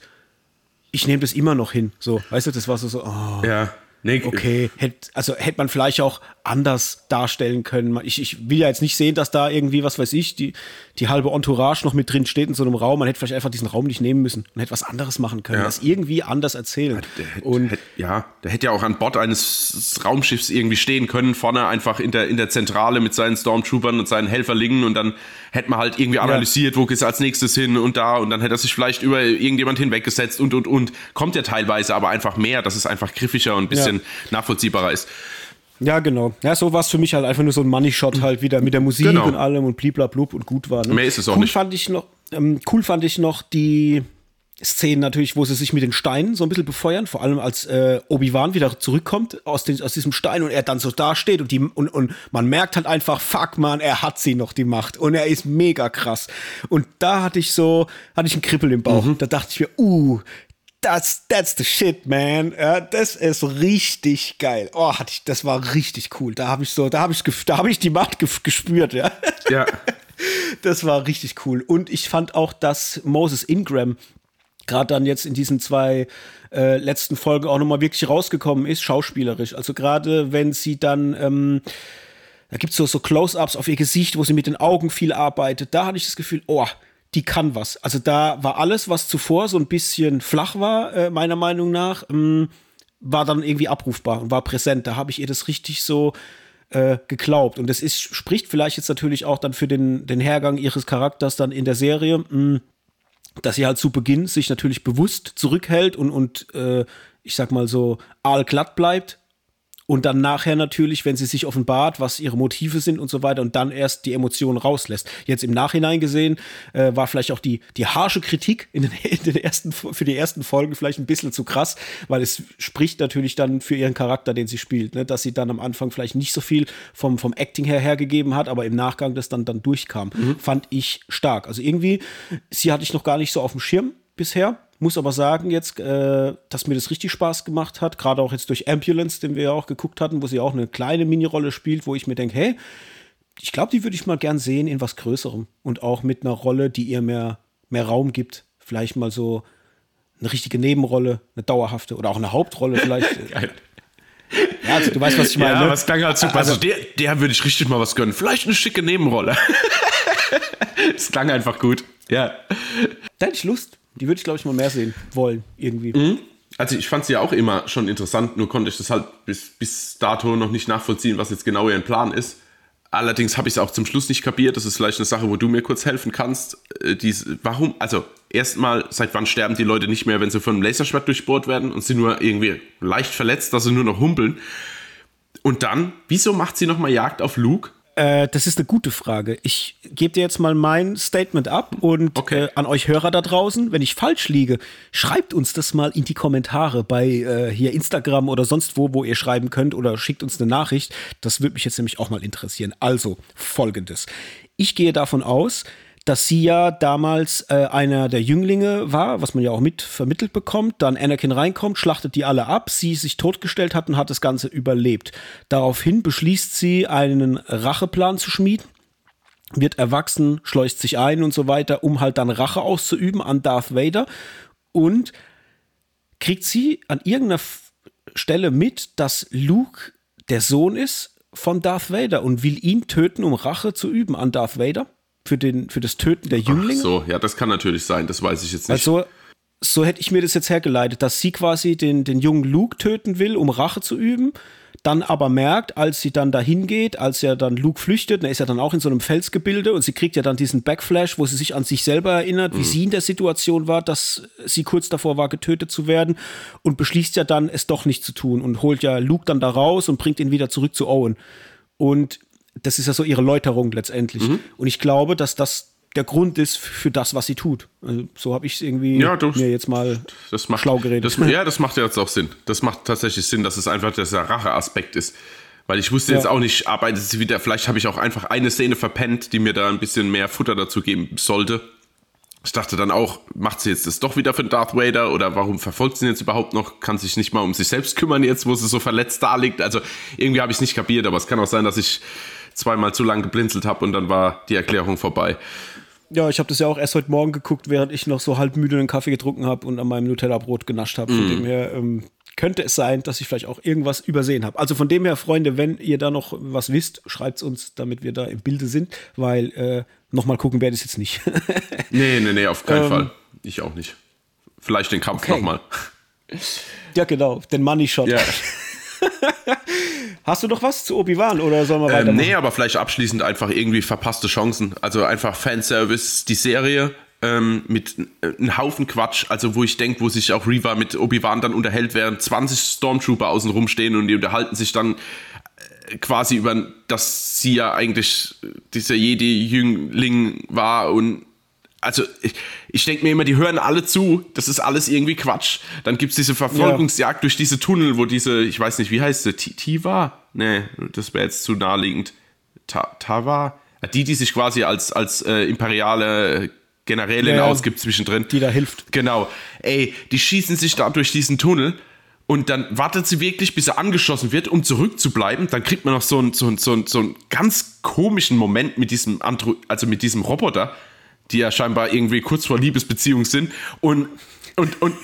ich nehme das immer noch hin. So, weißt du, das war so, so oh. Ja. Nee, okay, hätt, also hätte man vielleicht auch anders darstellen können. Ich, ich will ja jetzt nicht sehen, dass da irgendwie, was weiß ich, die, die halbe Entourage noch mit drin steht in so einem Raum. Man hätte vielleicht einfach diesen Raum nicht nehmen müssen und hätte was anderes machen können, ja. das irgendwie anders erzählen. Der hätte, und hätte, ja, der hätte ja auch an Bord eines Raumschiffs irgendwie stehen können, vorne einfach in der, in der Zentrale mit seinen Stormtroopern und seinen Helferlingen und dann hätte man halt irgendwie analysiert, ja. wo geht's als nächstes hin und da und dann hätte er sich vielleicht über irgendjemand hinweggesetzt und und und. Kommt ja teilweise aber einfach mehr, dass es einfach griffiger und ein bisschen ja. nachvollziehbarer ist. Ja, genau. Ja, so war es für mich halt einfach nur so ein Money-Shot halt wieder mit der Musik genau. und allem und bliblablub und gut war. Ne? Mehr ist es auch cool nicht. Fand ich noch, ähm, cool fand ich noch die Szenen natürlich, wo sie sich mit den Steinen so ein bisschen befeuern, vor allem als äh, Obi-Wan wieder zurückkommt aus, den, aus diesem Stein und er dann so dasteht und, die, und, und man merkt halt einfach, fuck man, er hat sie noch, die Macht und er ist mega krass. Und da hatte ich so, hatte ich einen Kribbel im Bauch. Mhm. Da dachte ich mir, uh, that's, that's the shit, man. Ja, das ist richtig geil. Oh, hatte ich, das war richtig cool. Da habe ich so, da habe ich, da habe ich die Macht gespürt, ja. Ja. Das war richtig cool. Und ich fand auch, dass Moses Ingram gerade dann jetzt in diesen zwei äh, letzten Folgen auch nochmal wirklich rausgekommen ist, schauspielerisch. Also gerade wenn sie dann, ähm, da gibt es so, so Close-ups auf ihr Gesicht, wo sie mit den Augen viel arbeitet, da hatte ich das Gefühl, oh, die kann was. Also da war alles, was zuvor so ein bisschen flach war, äh, meiner Meinung nach, ähm, war dann irgendwie abrufbar und war präsent. Da habe ich ihr das richtig so äh, geglaubt. Und das ist, spricht vielleicht jetzt natürlich auch dann für den, den Hergang ihres Charakters dann in der Serie, mh, mm, dass sie halt zu Beginn sich natürlich bewusst zurückhält und, und äh, ich sag mal so aalglatt bleibt und dann nachher natürlich, wenn sie sich offenbart, was ihre Motive sind und so weiter und dann erst die Emotionen rauslässt. Jetzt im Nachhinein gesehen äh, war vielleicht auch die, die harsche Kritik in den, in den ersten, für die ersten Folgen vielleicht ein bisschen zu krass, weil es spricht natürlich dann für ihren Charakter, den sie spielt, ne? dass sie dann am Anfang vielleicht nicht so viel vom, vom Acting her hergegeben hat, aber im Nachgang das dann, dann durchkam. Mhm. Fand ich stark. Also irgendwie, sie hatte ich noch gar nicht so auf dem Schirm bisher muss aber sagen jetzt, äh, dass mir das richtig Spaß gemacht hat, gerade auch jetzt durch Ambulance, den wir ja auch geguckt hatten, wo sie auch eine kleine Minirolle spielt, wo ich mir denke, hey, ich glaube, die würde ich mal gern sehen in was Größerem und auch mit einer Rolle, die ihr mehr, mehr Raum gibt. Vielleicht mal so eine richtige Nebenrolle, eine dauerhafte oder auch eine Hauptrolle vielleicht. Geil. Ja, also du weißt, was ich meine. Ja, ne? was klang halt super. Also, also der, der würde ich richtig mal was gönnen. Vielleicht eine schicke Nebenrolle. Es klang einfach gut. Ja. Da hätte ich Lust. Die würde ich, glaube ich, mal mehr sehen wollen, irgendwie. Mhm. Also ich fand sie ja auch immer schon interessant, nur konnte ich das halt bis, bis dato noch nicht nachvollziehen, was jetzt genau ihr Plan ist. Allerdings habe ich es auch zum Schluss nicht kapiert. Das ist vielleicht eine Sache, wo du mir kurz helfen kannst. Äh, warum? Also, erstmal, seit wann sterben die Leute nicht mehr, wenn sie von einem Laserschwert durchbohrt werden und sie nur irgendwie leicht verletzt, dass sie nur noch humpeln? Und dann, wieso macht sie nochmal Jagd auf Luke? Äh, das ist eine gute Frage. Ich gebe dir jetzt mal mein Statement ab und okay. äh, an euch Hörer da draußen, wenn ich falsch liege, schreibt uns das mal in die Kommentare bei äh, hier Instagram oder sonst wo, wo ihr schreiben könnt oder schickt uns eine Nachricht. Das würde mich jetzt nämlich auch mal interessieren. Also folgendes. Ich gehe davon aus, dass sie ja damals äh, einer der Jünglinge war, was man ja auch mit vermittelt bekommt. Dann Anakin reinkommt, schlachtet die alle ab, sie sich totgestellt hat und hat das Ganze überlebt. Daraufhin beschließt sie, einen Racheplan zu schmieden, wird erwachsen, schleust sich ein und so weiter, um halt dann Rache auszuüben an Darth Vader und kriegt sie an irgendeiner Stelle mit, dass Luke der Sohn ist von Darth Vader und will ihn töten, um Rache zu üben an Darth Vader für, den, für das Töten der Jünglinge. Ach so, ja, das kann natürlich sein, das weiß ich jetzt nicht. Also, so hätte ich mir das jetzt hergeleitet, dass sie quasi den, den jungen Luke töten will, um Rache zu üben, dann aber merkt, als sie dann dahin geht, als ja dann Luke flüchtet, er ist ja dann auch in so einem Felsgebilde und sie kriegt ja dann diesen Backflash, wo sie sich an sich selber erinnert, wie mhm. sie in der Situation war, dass sie kurz davor war, getötet zu werden und beschließt ja dann, es doch nicht zu tun und holt ja Luke dann da raus und bringt ihn wieder zurück zu Owen. Und das ist ja so ihre Läuterung letztendlich. Mhm. Und ich glaube, dass das der Grund ist für das, was sie tut. Also, so habe ich es irgendwie ja, du, mir jetzt mal macht, schlau geredet. Das, ja, das macht ja jetzt auch Sinn. Das macht tatsächlich Sinn, dass es einfach dieser Rache-Aspekt ist. Weil ich wusste ja. jetzt auch nicht, arbeitet sie wieder, vielleicht habe ich auch einfach eine Szene verpennt, die mir da ein bisschen mehr Futter dazu geben sollte. Ich dachte dann auch, macht sie jetzt das doch wieder für Darth Vader oder warum verfolgt sie ihn jetzt überhaupt noch? Kann sich nicht mal um sich selbst kümmern jetzt, wo sie so verletzt da liegt. Also irgendwie habe ich es nicht kapiert, aber es kann auch sein, dass ich zweimal zu lang geblinzelt habe und dann war die Erklärung vorbei. Ja, ich habe das ja auch erst heute Morgen geguckt, während ich noch so halb müde einen Kaffee getrunken habe und an meinem Nutella-Brot genascht habe. Mm. Von dem her ähm, könnte es sein, dass ich vielleicht auch irgendwas übersehen habe. Also von dem her, Freunde, wenn ihr da noch was wisst, schreibt es uns, damit wir da im Bilde sind, weil äh, nochmal gucken werde ich jetzt nicht. nee, nee, nee, auf keinen ähm, Fall. Ich auch nicht. Vielleicht den Kampf okay. nochmal. Ja, genau, den Money Shot. Ja. Hast du noch was zu Obi-Wan oder sollen wir ähm, weitermachen? nee, aber vielleicht abschließend einfach irgendwie verpasste Chancen. Also einfach Fanservice, die Serie ähm, mit äh, einem Haufen Quatsch, also wo ich denke, wo sich auch Reva mit Obi-Wan dann unterhält, während 20 Stormtrooper außen rumstehen und die unterhalten sich dann äh, quasi über, dass sie ja eigentlich dieser Jedi-Jüngling war und also ich, ich denke mir immer, die hören alle zu, das ist alles irgendwie Quatsch. Dann gibt es diese Verfolgungsjagd ja. durch diese Tunnel, wo diese, ich weiß nicht, wie heißt sie, Tiva? Nee, das wäre jetzt zu naheliegend. Ta Tava? Die, die sich quasi als, als äh, imperiale Generälin ja, ausgibt zwischendrin. Die da hilft. Genau. Ey, die schießen sich da durch diesen Tunnel und dann wartet sie wirklich, bis er angeschossen wird, um zurückzubleiben. Dann kriegt man noch so einen, so einen, so einen, so einen ganz komischen Moment mit diesem, Andro also mit diesem Roboter die ja scheinbar irgendwie kurz vor Liebesbeziehung sind. Und und, und,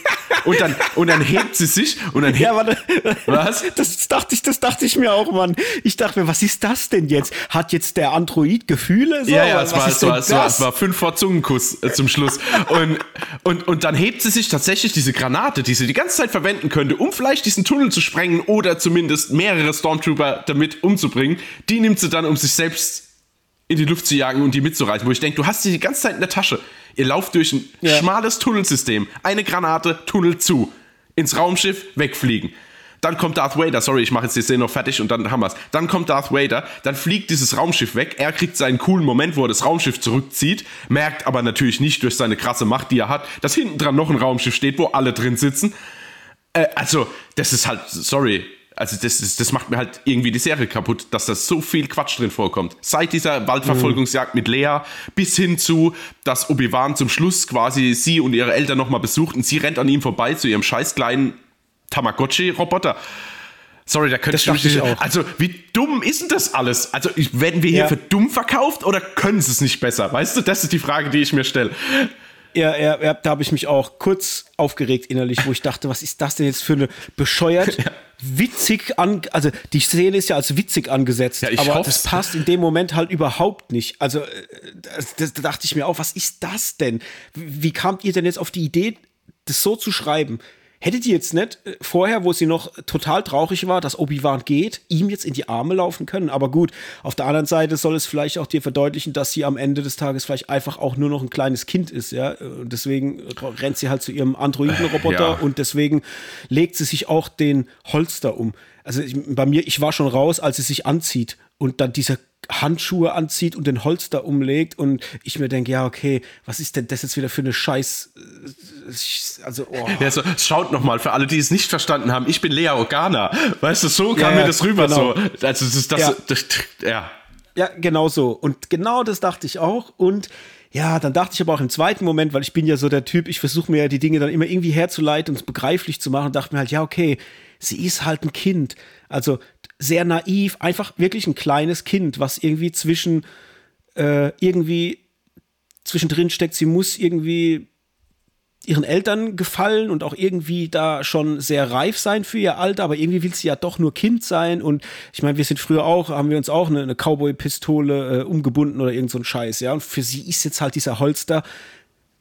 und, dann, und dann hebt sie sich und dann hebt, Ja, warte. Was? Das dachte ich, das dachte ich mir auch, Mann. Ich dachte mir, was ist das denn jetzt? Hat jetzt der Android Gefühle? So? Ja, ja, es war, es, war, es, war, es war fünf vor Zungenkuss äh, zum Schluss. und, und, und dann hebt sie sich tatsächlich diese Granate, die sie die ganze Zeit verwenden könnte, um vielleicht diesen Tunnel zu sprengen oder zumindest mehrere Stormtrooper damit umzubringen. Die nimmt sie dann, um sich selbst in die Luft zu jagen und die mitzureißen, wo ich denke, du hast sie die ganze Zeit in der Tasche. Ihr lauft durch ein ja. schmales Tunnelsystem, eine Granate, Tunnel zu, ins Raumschiff, wegfliegen. Dann kommt Darth Vader, sorry, ich mache jetzt die Szene noch fertig und dann haben wir's. Dann kommt Darth Vader, dann fliegt dieses Raumschiff weg, er kriegt seinen coolen Moment, wo er das Raumschiff zurückzieht, merkt aber natürlich nicht durch seine krasse Macht, die er hat, dass hinten dran noch ein Raumschiff steht, wo alle drin sitzen. Äh, also, das ist halt, sorry, also das, ist, das macht mir halt irgendwie die Serie kaputt, dass da so viel Quatsch drin vorkommt. Seit dieser Waldverfolgungsjagd mit Lea bis hin zu, dass Obi-Wan zum Schluss quasi sie und ihre Eltern nochmal besucht und sie rennt an ihm vorbei zu ihrem scheiß kleinen Tamagotchi-Roboter. Sorry, da könnte ich, ich auch. Also, wie dumm ist denn das alles? Also, werden wir hier ja. für dumm verkauft oder können sie es nicht besser? Weißt du, das ist die Frage, die ich mir stelle. Ja, ja, ja, da habe ich mich auch kurz aufgeregt innerlich, wo ich dachte, was ist das denn jetzt für eine bescheuert, ja. witzig an, also die Szene ist ja als witzig angesetzt, ja, aber hoff's. das passt in dem Moment halt überhaupt nicht. Also da dachte ich mir auch, was ist das denn? Wie kamt ihr denn jetzt auf die Idee, das so zu schreiben? Hättet ihr jetzt nicht äh, vorher, wo sie noch total traurig war, dass Obi-Wan geht, ihm jetzt in die Arme laufen können? Aber gut, auf der anderen Seite soll es vielleicht auch dir verdeutlichen, dass sie am Ende des Tages vielleicht einfach auch nur noch ein kleines Kind ist, ja. Und deswegen rennt sie halt zu ihrem Androidenroboter ja. und deswegen legt sie sich auch den Holster um. Also ich, bei mir, ich war schon raus, als sie sich anzieht und dann dieser Handschuhe anzieht und den Holster umlegt und ich mir denke, ja, okay, was ist denn das jetzt wieder für eine Scheiß. Äh, also, oh. Ja, so, schaut nochmal, für alle, die es nicht verstanden haben, ich bin Lea Organa. Weißt du, so kam ja, mir das rüber genau. so. Also, das ist das, ja. Das, ja. Ja, genau so. Und genau das dachte ich auch. Und ja, dann dachte ich aber auch im zweiten Moment, weil ich bin ja so der Typ, ich versuche mir ja die Dinge dann immer irgendwie herzuleiten und es begreiflich zu machen, dachte mir halt, ja, okay, sie ist halt ein Kind. Also sehr naiv, einfach wirklich ein kleines Kind, was irgendwie zwischen äh, irgendwie zwischendrin steckt, sie muss irgendwie ihren Eltern gefallen und auch irgendwie da schon sehr reif sein für ihr Alter, aber irgendwie will sie ja doch nur Kind sein und ich meine, wir sind früher auch, haben wir uns auch eine, eine Cowboy-Pistole äh, umgebunden oder irgend so ein Scheiß, ja, und für sie ist jetzt halt dieser Holster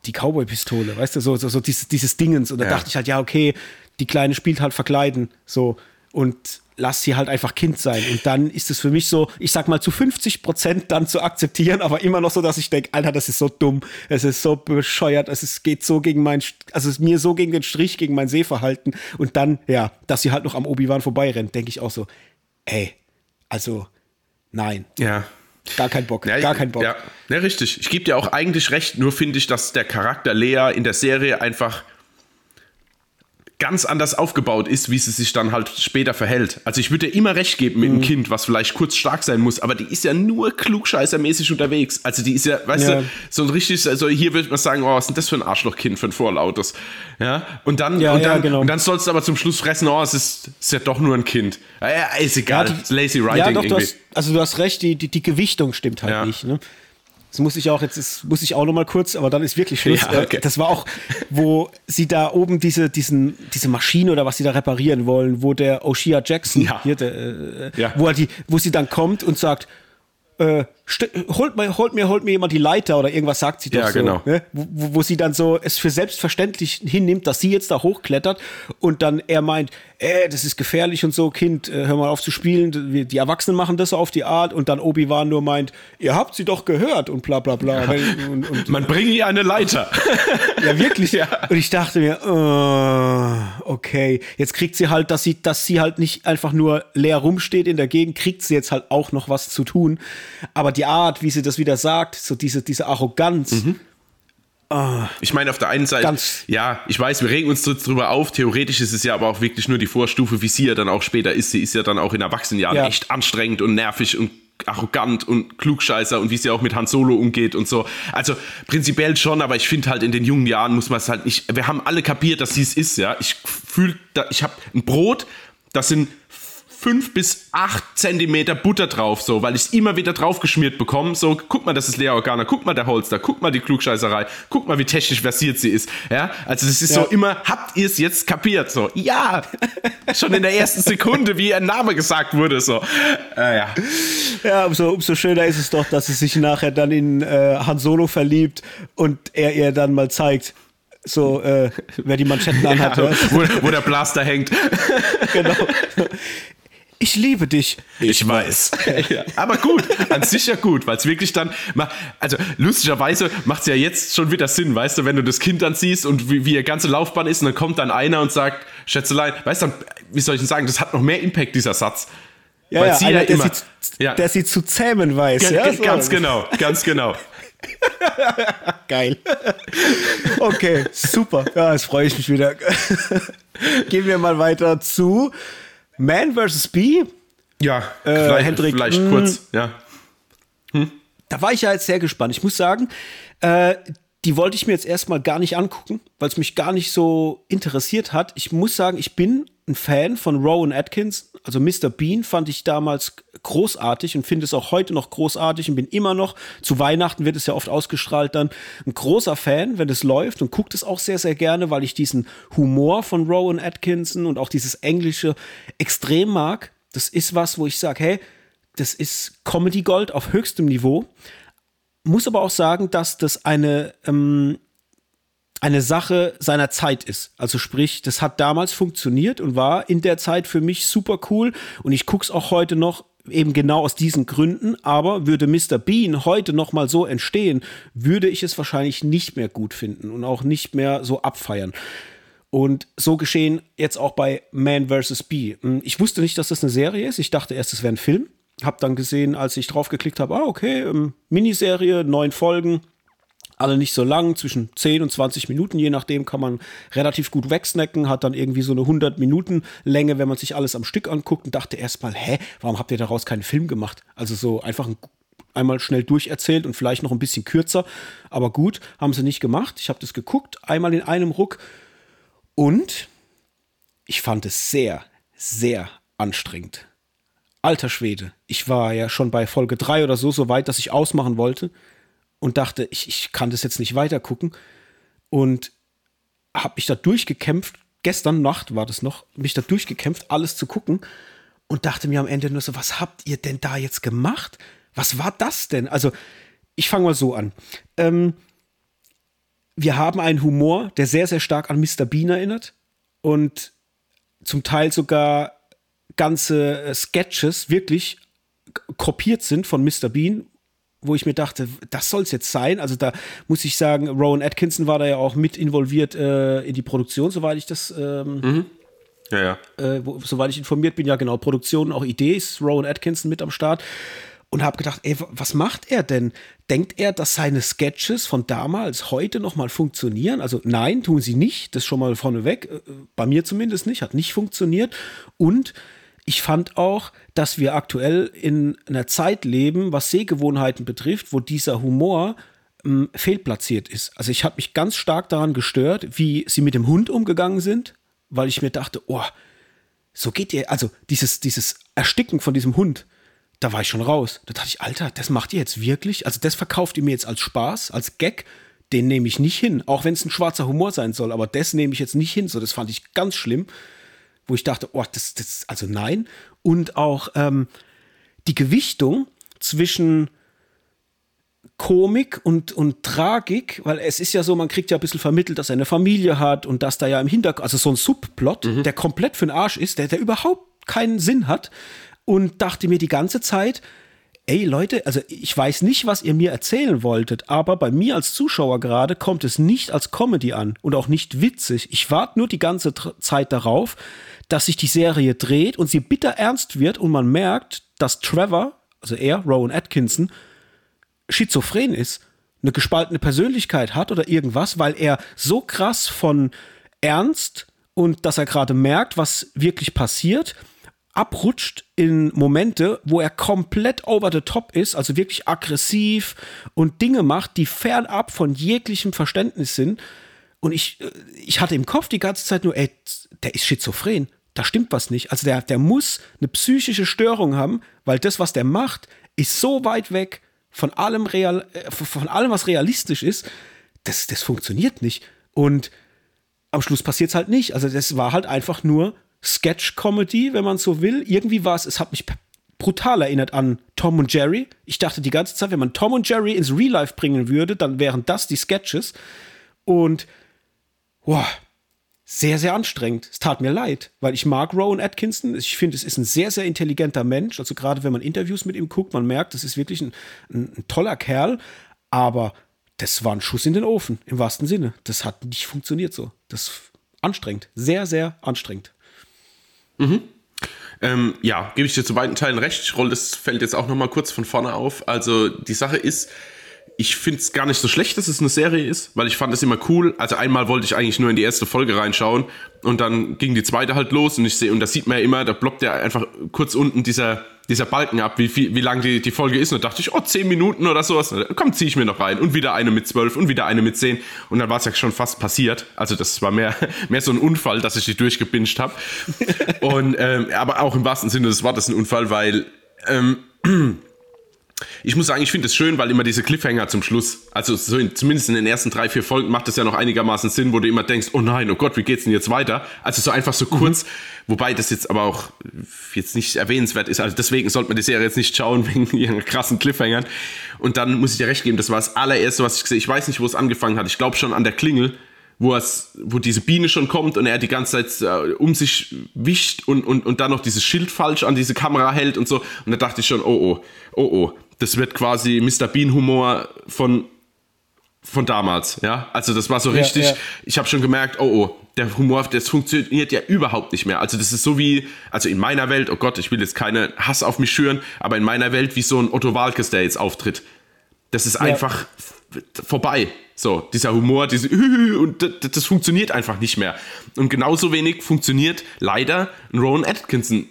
die Cowboy-Pistole, weißt du, so, so, so dieses, dieses Dingens und da ja. dachte ich halt, ja, okay, die Kleine spielt halt verkleiden, so und lass sie halt einfach Kind sein. Und dann ist es für mich so, ich sag mal zu 50 Prozent dann zu akzeptieren, aber immer noch so, dass ich denke, Alter, das ist so dumm, es ist so bescheuert, es ist, geht so gegen mein, also es ist mir so gegen den Strich, gegen mein Sehverhalten. Und dann, ja, dass sie halt noch am Obi-Wan vorbeirennt, denke ich auch so, ey, also, nein. Ja. Gar kein Bock, ja, gar kein Bock. Ja, ja richtig. Ich gebe dir auch eigentlich recht, nur finde ich, dass der Charakter Lea in der Serie einfach ganz anders aufgebaut ist, wie sie sich dann halt später verhält. Also ich würde dir immer recht geben mit mhm. einem Kind, was vielleicht kurz stark sein muss, aber die ist ja nur klugscheißermäßig unterwegs. Also die ist ja, weißt ja. du, so ein richtig, also hier würde man sagen, oh, was ist denn das für ein Arschlochkind, für ein Vorlautes. Ja, und dann, ja, und dann, ja, genau. und dann sollst du aber zum Schluss fressen, oh, es ist, ist ja doch nur ein Kind. Ja, ist egal, ja, lazy writing ja, doch, irgendwie. Du hast, also du hast recht, die, die, die Gewichtung stimmt halt nicht, ne? Das muss ich auch jetzt, das muss ich auch noch mal kurz, aber dann ist wirklich Schluss. Ja, okay. Äh, Das war auch, wo sie da oben diese, diesen, diese Maschine oder was sie da reparieren wollen, wo der Oshia Jackson, Ja. hier, der, äh, Ja. wo, er die, wo sie dann kommt und sagt, äh, holt, mir, holt, mir, holt mir jemand die Leiter oder irgendwas sagt sie doch Ja, so. genau. Ne? Wo, wo sie dann so es für selbstverständlich hinnimmt, dass sie jetzt da hochklettert und dann er meint, äh, das ist gefährlich und so, Kind, äh, hör mal auf zu spielen, die Erwachsenen machen das so auf die Art und dann Obi-Wan nur meint, ihr habt sie doch gehört und bla bla bla. Und, und, Man bringe ihr eine Leiter. ja, wirklich. Und ich dachte mir, äh, okay, jetzt kriegt sie halt, dass sie, dass sie halt nicht einfach nur leer rumsteht in der Gegend, kriegt sie jetzt halt auch noch was zu tun. Aber die Art, wie sie das wieder sagt, so diese, diese Arroganz, Ich meine, auf der einen Seite, Ganz- ja, ich weiß, wir regen uns drüber auf. Theoretisch ist es ja aber auch wirklich nur die Vorstufe, wie sie ja dann auch später ist. Sie ist ja dann auch in Erwachsenenjahren Ja. echt anstrengend und nervig und arrogant und klugscheißer und wie sie auch mit Han Solo umgeht und so. Also prinzipiell schon, aber ich finde halt in den jungen Jahren muss man es halt nicht. Wir haben alle kapiert, dass sie es ist, ja. Ich fühle, ich habe ein Brot, das sind fünf bis acht Zentimeter Butter drauf, so, weil ich es immer wieder draufgeschmiert bekomme. So, guck mal, das ist Lea Organa, guck mal der Holster, guck mal die Klugscheißerei, guck mal, wie technisch versiert sie ist. Ja, also das ist Ja. so immer, habt ihr es jetzt kapiert? So, ja, schon in der ersten Sekunde, wie ihr Name gesagt wurde, so. Äh, ja. Ja, umso, umso schöner ist es doch, dass sie sich nachher dann in äh, Han Solo verliebt und er ihr dann mal zeigt, so, äh, wer die Manschetten anhat. Ja, Ja. wo, wo der Blaster hängt. Genau. Ich liebe dich. Ich weiß. ja. Aber gut, an sich ja gut, weil es wirklich dann, also lustigerweise macht es ja jetzt schon wieder Sinn, weißt du, wenn du das Kind dann siehst und wie, wie ihr ganze Laufbahn ist und dann kommt dann einer und sagt, Schätzelein, weißt du, wie soll ich denn sagen, das hat noch mehr Impact, dieser Satz. Ja, Weil ja, sie einer, ja der, immer- sie, Ja. der sie zu zähmen weiß. Ge- ja, ge- Ganz genau, ganz genau. Geil. Okay, super. Ja, jetzt freue ich mich wieder. Gehen wir mal weiter zu Man vs. Bee. Ja, Äh, vielleicht, Hendrik, vielleicht mm. kurz, ja. Da war ich ja jetzt sehr gespannt. Ich muss sagen, äh, die wollte ich mir jetzt erstmal gar nicht angucken, weil es mich gar nicht so interessiert hat. Ich muss sagen, ich bin ein Fan von Rowan Atkins. Also Mr. Bean fand ich damals großartig und finde es auch heute noch großartig und bin immer noch, zu Weihnachten wird es ja oft ausgestrahlt dann, ein großer Fan, wenn es läuft und guckt es auch sehr, sehr gerne, weil ich diesen Humor von Rowan Atkinson und auch dieses Englische extrem mag. Das ist was, wo ich sage, hey, das ist Comedy Gold auf höchstem Niveau. Muss aber auch sagen, dass das eine, ähm, eine Sache seiner Zeit ist. Also sprich, das hat damals funktioniert und war in der Zeit für mich super cool. Und ich gucke es auch heute noch eben genau aus diesen Gründen. Aber würde Mr. Bean heute noch mal so entstehen, würde ich es wahrscheinlich nicht mehr gut finden und auch nicht mehr so abfeiern. Und so geschehen jetzt auch bei Man vs. Bee. Hm, Ich wusste nicht, dass das eine Serie ist. Ich dachte erst, es wäre ein Film. Hab dann gesehen, als ich drauf geklickt habe, ah, okay, ähm, Miniserie, neun Folgen, alle nicht so lang, zwischen 10 und 20 Minuten, je nachdem kann man relativ gut wegsnacken, hat dann irgendwie so eine 100 Minuten Länge, wenn man sich alles am Stück anguckt und dachte erstmal, hä, warum habt ihr daraus keinen Film gemacht? Also so einfach ein, einmal schnell durcherzählt und vielleicht noch ein bisschen kürzer, aber gut, haben sie nicht gemacht. Ich habe das geguckt, einmal in einem Ruck und ich fand es sehr, sehr anstrengend. Alter Schwede, ich war ja schon bei Folge 3 oder so, so weit, dass ich ausmachen wollte und dachte, ich, ich kann das jetzt nicht weiter gucken. Und habe mich da durchgekämpft. Gestern Nacht war das noch, mich da durchgekämpft, alles zu gucken. Und dachte mir am Ende nur so, was habt ihr denn da jetzt gemacht? Was war das denn? Also, ich fange mal so an. Ähm, wir haben einen Humor, der sehr, sehr stark an Mr. Bean erinnert. Und zum Teil sogar ganze äh, Sketches wirklich kopiert sind von Mr. Bean, wo ich mir dachte, das soll es jetzt sein. Also da muss ich sagen, Rowan Atkinson war da ja auch mit involviert äh, in die Produktion, soweit ich das, ähm, Ja, ja. äh, wo, soweit ich informiert bin, ja genau, Produktion, auch Idee ist Rowan Atkinson mit am Start. Und habe gedacht, ey, wa- was macht er denn? Denkt er, dass seine Sketches von damals heute noch mal funktionieren? Also nein, tun sie nicht. Das schon mal vorneweg. Äh, Bei mir zumindest nicht. Hat nicht funktioniert. Und ich fand auch, dass wir aktuell in einer Zeit leben, was Sehgewohnheiten betrifft, wo dieser Humor ähm, fehlplatziert ist. Also ich habe mich ganz stark daran gestört, wie sie mit dem Hund umgegangen sind, weil ich mir dachte, oh, so geht ihr, also dieses, dieses Ersticken von diesem Hund, da war ich schon raus. Da dachte ich, Alter, das macht ihr jetzt wirklich? Also das verkauft ihr mir jetzt als Spaß, als Gag? Den nehme ich nicht hin, auch wenn es ein schwarzer Humor sein soll, aber das nehme ich jetzt nicht hin. So, das fand ich ganz schlimm, wo ich dachte, oh, das, das, also nein. Und auch ähm, die Gewichtung zwischen Komik und, und Tragik, weil es ist ja so, man kriegt ja ein bisschen vermittelt, dass er eine Familie hat und dass da ja im Hintergrund, also so ein Subplot, mhm. der komplett für den Arsch ist, der, der überhaupt keinen Sinn hat und dachte mir die ganze Zeit, ey Leute, also ich weiß nicht, was ihr mir erzählen wolltet, aber bei mir als Zuschauer gerade kommt es nicht als Comedy an und auch nicht witzig. Ich warte nur die ganze Zeit darauf, dass sich die Serie dreht und sie bitter ernst wird und man merkt, dass Trevor, also er, Rowan Atkinson, schizophren ist, eine gespaltene Persönlichkeit hat oder irgendwas, weil er so krass von ernst und dass er gerade merkt, was wirklich passiert, abrutscht in Momente, wo er komplett over the top ist, also wirklich aggressiv und Dinge macht, die fernab von jeglichem Verständnis sind. Und ich, äh, ich hatte im Kopf die ganze Zeit nur, ey, der ist schizophren. Da stimmt was nicht. Also der, der muss eine psychische Störung haben, weil das, was der macht, ist so weit weg von allem, Real, äh, von allem was realistisch ist, das, das funktioniert nicht. Und am Schluss passiert es halt nicht. Also das war halt einfach nur Sketch-Comedy, wenn man so will. Irgendwie war es, es hat mich brutal erinnert an Tom und Jerry. Ich dachte die ganze Zeit, wenn man Tom und Jerry ins Real Life bringen würde, dann wären das die Sketches. Und boah, sehr, sehr anstrengend. Es tat mir leid, weil ich mag Rowan Atkinson. Ich finde, es ist ein sehr, sehr intelligenter Mensch. Also gerade wenn man Interviews mit ihm guckt, man merkt, das ist wirklich ein, ein, ein toller Kerl. Aber das war ein Schuss in den Ofen, im wahrsten Sinne. Das hat nicht funktioniert so. Das ist anstrengend. Sehr, sehr anstrengend. Mhm. Ähm, ja, gebe ich dir zu weiten Teilen recht. Ich rolle das Feld jetzt auch noch mal kurz von vorne auf. Also die Sache ist, ich finde es gar nicht so schlecht, dass es eine Serie ist, weil ich fand es immer cool. Also einmal wollte ich eigentlich nur in die erste Folge reinschauen und dann ging die zweite halt los und ich sehe, und das sieht man ja immer, da blockt ja einfach kurz unten dieser, dieser Balken ab, wie, wie, wie lang die, die Folge ist. Und da dachte ich, oh, zehn Minuten oder sowas. Komm, ziehe ich mir noch rein. Und wieder eine mit zwölf und wieder eine mit zehn. Und dann war es ja schon fast passiert. Also das war mehr, mehr so ein Unfall, dass ich die durchgebinscht habe. und ähm, aber auch im wahrsten Sinne des Wortes ein Unfall, weil ähm, ich muss sagen, ich finde es schön, weil immer diese Cliffhanger zum Schluss, also so in, zumindest in den ersten drei, vier Folgen macht es ja noch einigermaßen Sinn, wo du immer denkst, oh nein, oh Gott, wie geht's denn jetzt weiter? Also so einfach so mhm. kurz, mhm. wobei das jetzt aber auch jetzt nicht erwähnenswert ist. Also deswegen sollte man die Serie jetzt nicht schauen wegen ihren krassen Cliffhangern. Und dann muss ich dir recht geben, das war das allererste, was ich gesehen Ich weiß nicht, wo es angefangen hat. Ich glaube schon an der Klingel, wo es, wo diese Biene schon kommt und er die ganze Zeit äh, um sich wischt und, und, und dann noch dieses Schild falsch an diese Kamera hält und so. Und da dachte ich schon, oh oh, oh oh das wird quasi Mr. Bean Humor von von damals, ja. Also das war so ja, richtig. Ja. Ich habe schon gemerkt, oh oh, der Humor, das funktioniert ja überhaupt nicht mehr. Also das ist so wie, also in meiner Welt, oh Gott, ich will jetzt keine Hass auf mich schüren, aber in meiner Welt wie so ein Otto Walkes, der jetzt auftritt. Das ist ja. einfach vorbei. So, dieser Humor, diese und das, das funktioniert einfach nicht mehr. Und genauso wenig funktioniert leider ein Rowan Atkinson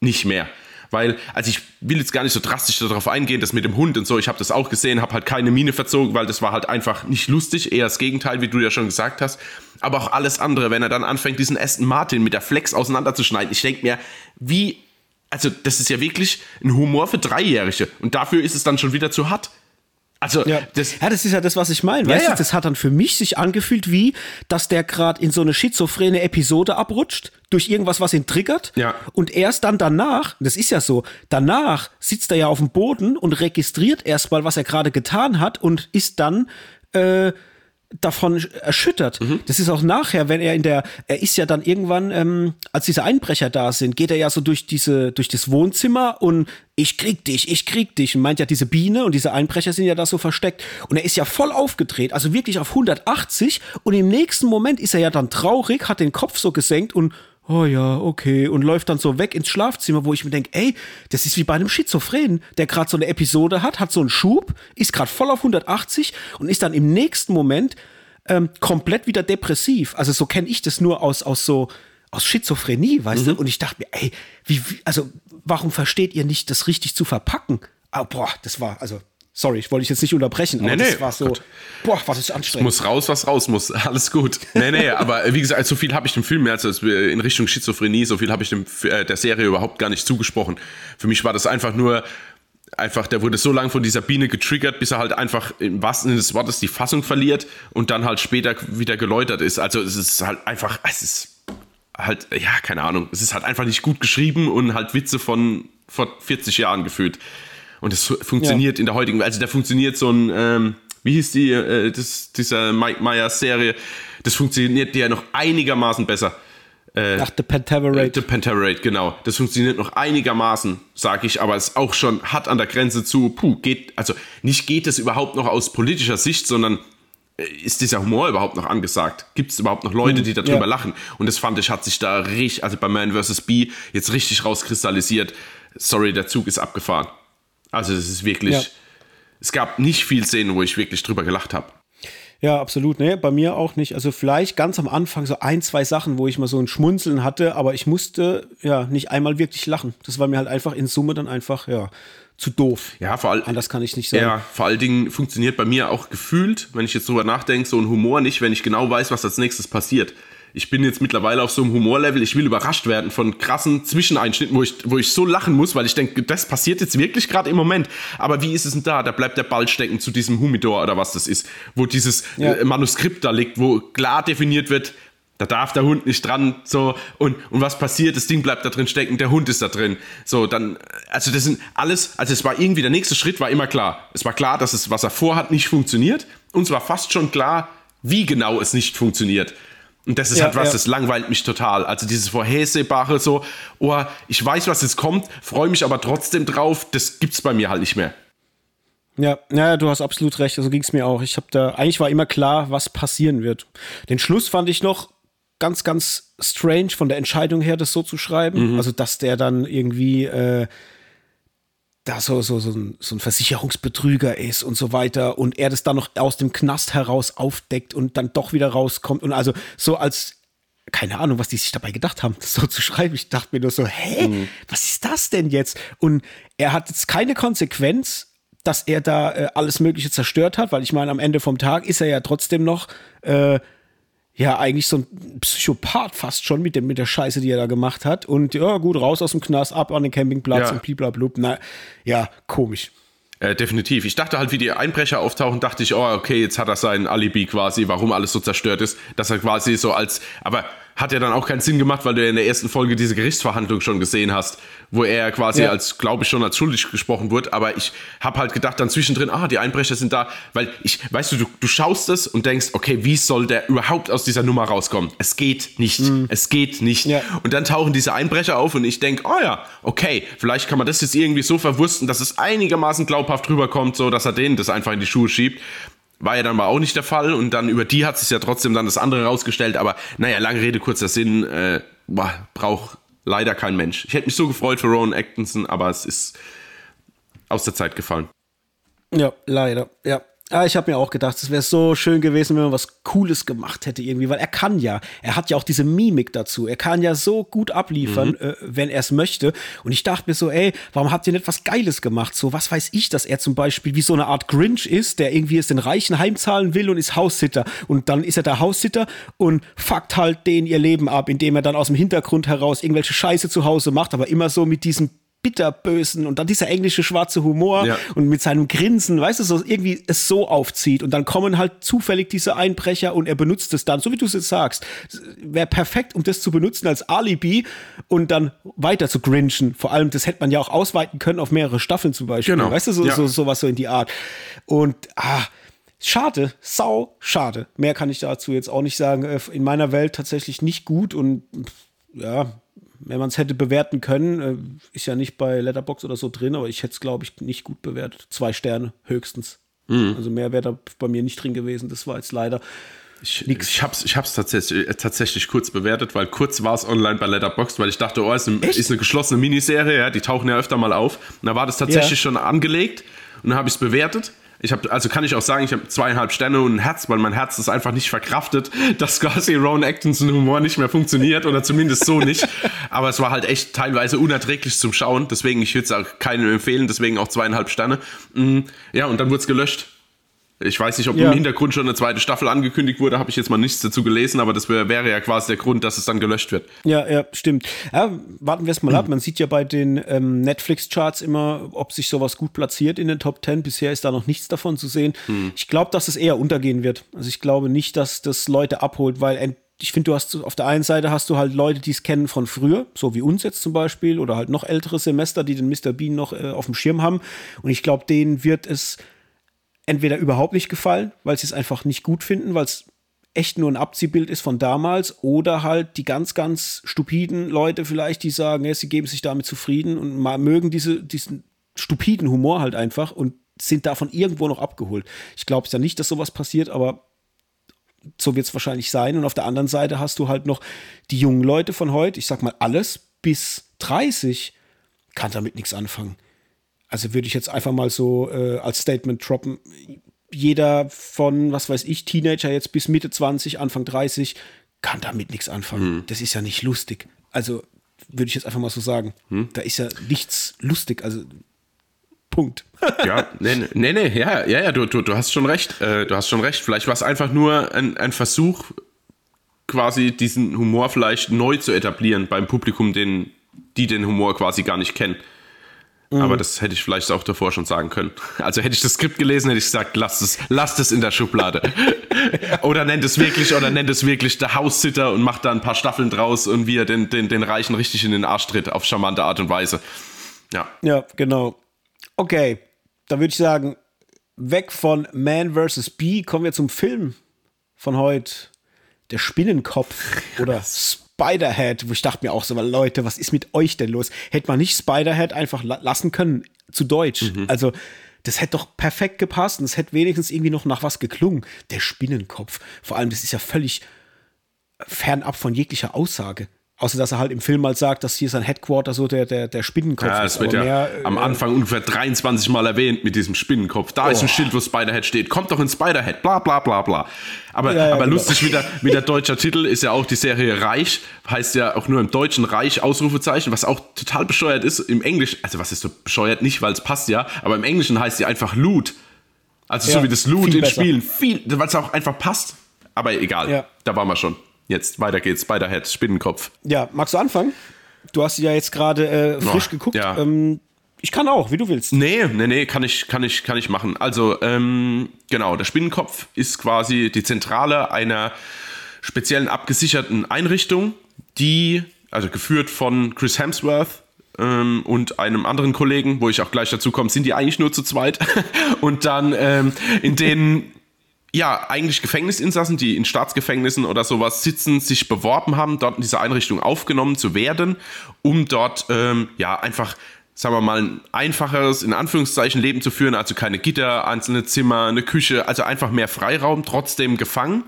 nicht mehr. Weil, also ich will jetzt gar nicht so drastisch darauf eingehen, das mit dem Hund und so, ich habe das auch gesehen, habe halt keine Mine verzogen, weil das war halt einfach nicht lustig, eher das Gegenteil, wie du ja schon gesagt hast. Aber auch alles andere, wenn er dann anfängt, diesen Aston Martin mit der Flex auseinanderzuschneiden, ich denke mir, wie, also das ist ja wirklich ein Humor für Dreijährige und dafür ist es dann schon wieder zu hart. Also, ja. Das, ja, das ist ja das, was ich meine. Ja, weißt du, das hat dann für mich sich angefühlt wie, dass der gerade in so eine schizophrene Episode abrutscht, durch irgendwas, was ihn triggert. Ja. Und erst dann danach, das ist ja so, danach sitzt er ja auf dem Boden und registriert erstmal, was er gerade getan hat und ist dann äh, davon erschüttert. Mhm. Das ist auch nachher, wenn er in der, er ist ja dann irgendwann, ähm, als diese Einbrecher da sind, geht er ja so durch diese, durch das Wohnzimmer und ich krieg dich, ich krieg dich und meint ja diese Biene und diese Einbrecher sind ja da so versteckt und er ist ja voll aufgedreht, also wirklich auf 180 und im nächsten Moment ist er ja dann traurig, hat den Kopf so gesenkt und oh ja, okay, und läuft dann so weg ins Schlafzimmer, wo ich mir denke, ey, das ist wie bei einem Schizophren, der gerade so eine Episode hat, hat so einen Schub, ist gerade voll auf 180 und ist dann im nächsten Moment ähm, komplett wieder depressiv. Also so kenne ich das nur aus, aus so aus Schizophrenie, weißt mhm. du? Und ich dachte mir, ey, wie, wie, also warum versteht ihr nicht, das richtig zu verpacken? Aber boah, das war, also Sorry, ich wollte dich jetzt nicht unterbrechen, aber Nee, das nee, war so, Gott. boah, was ist anstrengend. Muss raus, was raus muss. Alles gut. Nee, nee, aber wie gesagt, so viel habe ich dem Film jetzt also in Richtung Schizophrenie, so viel habe ich dem, äh, der Serie überhaupt gar nicht zugesprochen. Für mich war das einfach nur, einfach, der wurde so lange von dieser Biene getriggert, bis er halt einfach im wahrsten Sinne des Wortes die Fassung verliert und dann halt später wieder geläutert ist. Also es ist halt einfach, es ist halt, ja, keine Ahnung, es ist halt einfach nicht gut geschrieben und halt Witze von vor 40 Jahren gefühlt. Und es fu- funktioniert in der heutigen, also da funktioniert so ein, ähm, wie hieß die, äh, das, dieser Mike Myers Serie, das funktioniert ja noch einigermaßen besser. Ach, The Pentaverate. The Pentaverate, genau. Das funktioniert noch einigermaßen, sage ich, aber ist auch schon hart an der Grenze zu, puh, geht, also nicht geht es überhaupt noch aus politischer Sicht, sondern äh, ist dieser Humor überhaupt noch angesagt? Gibt es überhaupt noch Leute, die darüber ja. lachen? Und das fand ich, hat sich da richtig, also bei Man vs. Bee jetzt richtig rauskristallisiert. Sorry, der Zug ist abgefahren. Also das ist wirklich, Ja. es gab nicht viel Szenen, wo ich wirklich drüber gelacht habe. Ja, absolut. Nee, bei mir auch nicht. Also vielleicht ganz am Anfang so ein, zwei Sachen, wo ich mal so ein Schmunzeln hatte, aber ich musste ja nicht einmal wirklich lachen. Das war mir halt einfach in Summe dann einfach, ja, zu doof. Ja, vor allem. Anders kann ich nicht sagen. Ja, vor allen Dingen funktioniert bei mir auch gefühlt, wenn ich jetzt drüber nachdenke, so ein Humor nicht, wenn ich genau weiß, was als nächstes passiert. Ich bin jetzt mittlerweile auf so einem Humorlevel, ich will überrascht werden von krassen Zwischeneinschnitten, wo ich, wo ich so lachen muss, weil ich denke, das passiert jetzt wirklich gerade im Moment. Aber wie ist es denn da? Da bleibt der Ball stecken zu diesem Humidor oder was das ist, wo dieses Ja. äh, Manuskript da liegt, wo klar definiert wird, da darf der Hund nicht dran, so, und, und was passiert, das Ding bleibt da drin stecken, der Hund ist da drin. So, dann, also das sind alles, also es war irgendwie, der nächste Schritt war immer klar. Es war klar, dass es, was er vorhat, nicht funktioniert. Und es war fast schon klar, wie genau es nicht funktioniert. Und das ist Ja, halt was, ja. das langweilt mich total. Also dieses Vorhersehbare so, oh, ich weiß, was jetzt kommt, freue mich aber trotzdem drauf, das gibt's bei mir halt nicht mehr. Ja, ja, du hast absolut recht. Also ging es mir auch. Ich habe da, eigentlich war immer klar, was passieren wird. Den Schluss fand ich noch ganz, ganz strange von der Entscheidung her, das so zu schreiben. Also, dass der dann irgendwie äh, da so, so, so, ein, so ein Versicherungsbetrüger ist und so weiter und er das dann noch aus dem Knast heraus aufdeckt und dann doch wieder rauskommt und also so als keine Ahnung, was die sich dabei gedacht haben, das so zu schreiben. Ich dachte mir nur so, hä, was ist das denn jetzt? Und er hat jetzt keine Konsequenz, dass er da äh, alles Mögliche zerstört hat, weil ich meine, am Ende vom Tag ist er ja trotzdem noch äh, ja eigentlich so ein Psychopath fast schon mit, dem, mit der Scheiße, die er da gemacht hat. Und ja, gut, raus aus dem Knast, ab an den Campingplatz Ja. und bliblablub. Na, ja, komisch. Äh, definitiv. Ich dachte halt, wie die Einbrecher auftauchen, dachte ich, oh, okay, jetzt hat er sein Alibi quasi, warum alles so zerstört ist, dass er quasi so als, aber hat ja dann auch keinen Sinn gemacht, weil du ja in der ersten Folge diese Gerichtsverhandlung schon gesehen hast, wo er quasi Ja. als, glaube ich, schon als schuldig gesprochen wurde, aber ich habe halt gedacht dann zwischendrin, ah, die Einbrecher sind da, weil ich, weißt du, du, du schaust es und denkst, okay, wie soll der überhaupt aus dieser Nummer rauskommen? Es geht nicht, es geht nicht. Ja. Und dann tauchen diese Einbrecher auf und ich denke, oh ja, okay, vielleicht kann man das jetzt irgendwie so verwursten, dass es einigermaßen glaubhaft rüberkommt, so dass er denen das einfach in die Schuhe schiebt. War ja dann mal auch nicht der Fall und dann über die hat sich ja trotzdem dann das andere rausgestellt, aber naja, lange Rede, kurzer Sinn, äh, boah, braucht leider kein Mensch. Ich hätte mich so gefreut für Rowan Atkinson, aber es ist aus der Zeit gefallen. Ja, leider. Ja. Ah, ich habe mir auch gedacht, es wäre so schön gewesen, wenn man was Cooles gemacht hätte irgendwie, weil er kann ja, er hat ja auch diese Mimik dazu. Er kann ja so gut abliefern, äh, wenn er es möchte. Und ich dachte mir so, ey, warum habt ihr nicht was Geiles gemacht? So, was weiß ich, dass er zum Beispiel wie so eine Art Grinch ist, der irgendwie es den Reichen heimzahlen will und ist Haussitter. Und dann ist er der Haussitter und fuckt halt denen ihr Leben ab, indem er dann aus dem Hintergrund heraus irgendwelche Scheiße zu Hause macht, aber immer so mit diesem bitterbösen und dann dieser englische schwarze Humor Ja. und mit seinem Grinsen, weißt du, so irgendwie es so aufzieht und dann kommen halt zufällig diese Einbrecher und er benutzt es dann, so wie du es jetzt sagst, wäre perfekt, um das zu benutzen als Alibi und dann weiter zu grinchen. Vor allem, das hätte man ja auch ausweiten können auf mehrere Staffeln zum Beispiel, Genau. weißt du, so, Ja. so sowas so in die Art. Und ah, Schade, sau schade. Mehr kann ich dazu jetzt auch nicht sagen. Äh, In meiner Welt tatsächlich nicht gut und ja, wenn man es hätte bewerten können, äh, ist ja nicht bei Letterbox oder so drin, aber ich hätte es, glaube ich, nicht gut bewertet. Zwei Sterne höchstens. Also mehr wäre da bei mir nicht drin gewesen. Das war jetzt leider. Ich, ich hab's, ich hab's tatsächlich, äh, tatsächlich kurz bewertet, weil kurz war es online bei Letterboxd, weil ich dachte, oh, ist Echt? ist eine geschlossene Miniserie, ja, die tauchen ja öfter mal auf. Und da war das tatsächlich Ja. schon angelegt und dann habe ich es bewertet. Ich habe, also kann ich auch sagen, ich habe zweieinhalb Sterne und ein Herz, weil mein Herz ist einfach nicht verkraftet, dass quasi Ron Atkinson Humor nicht mehr funktioniert oder zumindest so nicht. Aber es war halt echt teilweise unerträglich zum Schauen, deswegen ich würde es auch keinem empfehlen, deswegen auch zweieinhalb Sterne. Mm, ja, und dann wurde es gelöscht. Ich weiß nicht, ob ja. im Hintergrund schon eine zweite Staffel angekündigt wurde, habe ich jetzt mal nichts dazu gelesen, aber das wär, wäre ja quasi der Grund, dass es dann gelöscht wird. Ja, ja, stimmt. Ja, warten wir es mal mhm. ab. Man sieht ja bei den ähm, Netflix-Charts immer, ob sich sowas gut platziert in den Top 10. Bisher ist da noch nichts davon zu sehen. Mhm. Ich glaube, dass es eher untergehen wird. Also ich glaube nicht, dass das Leute abholt, weil ich finde, du hast auf der einen Seite hast du halt Leute, die es kennen von früher, so wie uns jetzt zum Beispiel, oder halt noch ältere Semester, die den Mr. Bean noch äh, auf dem Schirm haben. Und ich glaube, denen wird es entweder überhaupt nicht gefallen, weil sie es einfach nicht gut finden, weil es echt nur ein Abziehbild ist von damals, oder halt die ganz, ganz stupiden Leute vielleicht, die sagen, ja, sie geben sich damit zufrieden und mögen diese, diesen stupiden Humor halt einfach und sind davon irgendwo noch abgeholt. Ich glaube es ja nicht, dass sowas passiert, aber so wird es wahrscheinlich sein. Und auf der anderen Seite hast du halt noch die jungen Leute von heute, ich sag mal alles bis 30, kann damit nichts anfangen. Also würde ich jetzt einfach mal so äh, als Statement droppen. Jeder von, was weiß ich, Teenager jetzt bis Mitte 20, Anfang 30, kann damit nichts anfangen. Hm. Das ist ja nicht lustig. Also würde ich jetzt einfach mal so sagen. Hm. Da ist ja nichts lustig. Also Punkt. ja, nee, nee, nee, ja, ja, ja, du, du, du hast schon recht. Äh, du hast schon recht. Vielleicht war es einfach nur ein, ein Versuch, quasi diesen Humor vielleicht neu zu etablieren beim Publikum, den, die den Humor quasi gar nicht kennen. Mhm. Aber das hätte ich vielleicht auch davor schon sagen können. Also hätte ich das Skript gelesen, hätte ich gesagt, lasst es, lasst es in der Schublade. oder nennt es wirklich, oder nennt es wirklich der Haussitter und macht da ein paar Staffeln draus und wie er den, den, den Reichen richtig in den Arsch tritt, auf charmante Art und Weise. Ja. Ja, genau. Okay, da würde ich sagen, weg von Man vs. Bee, kommen wir zum Film von heute. Der Spinnenkopf oder Spider-Head, wo ich dachte mir auch so, Leute, was ist mit euch denn los? Hätte man nicht Spider-Head einfach la lassen können zu Deutsch? Mhm. Also, das hätte doch perfekt gepasst und es hätte wenigstens irgendwie noch nach was geklungen. Der Spinnenkopf. Vor allem, das ist ja völlig fernab von jeglicher Aussage. Außer dass er halt im Film mal sagt, dass hier sein Headquarter so der, der, der Spinnenkopf ja, ist. Das wird ja mehr, am äh, Anfang ungefähr 23 Mal erwähnt mit diesem Spinnenkopf. Da oh. ist ein Schild, wo Spiderhead steht. Kommt doch in Spiderhead. Bla bla bla bla. Aber, ja, ja, aber genau. lustig, wie der, wie der deutsche Titel ist ja auch die Serie Reich. Heißt ja auch nur im Deutschen Reich, Ausrufezeichen, was auch total bescheuert ist. Im Englisch, also was ist so bescheuert? Nicht, weil es passt ja, aber im Englischen heißt sie einfach Loot. Also so wie das Loot in besser. Spielen. weil es auch einfach passt. Aber egal, da waren wir schon. Jetzt weiter geht's, Spider-Head, Spinnenkopf. Ja, magst du anfangen? Du hast ja jetzt gerade äh, frisch oh, geguckt. Ja. Ähm, ich kann auch, wie du willst. Nee, nee, nee, kann ich, kann ich, kann ich machen. Also, ähm, genau, der Spinnenkopf ist quasi die Zentrale einer speziellen abgesicherten Einrichtung, die, also geführt von Chris Hemsworth, ähm, und einem anderen Kollegen, wo ich auch gleich dazu komme, sind die eigentlich nur zu zweit. und dann ähm, in denen ja, eigentlich Gefängnisinsassen, die in Staatsgefängnissen oder sowas sitzen, sich beworben haben, dort in dieser Einrichtung aufgenommen zu werden, um dort ähm, ja einfach, sagen wir mal, ein einfacheres, in Anführungszeichen, Leben zu führen, also keine Gitter, einzelne Zimmer, eine Küche, also einfach mehr Freiraum, trotzdem gefangen.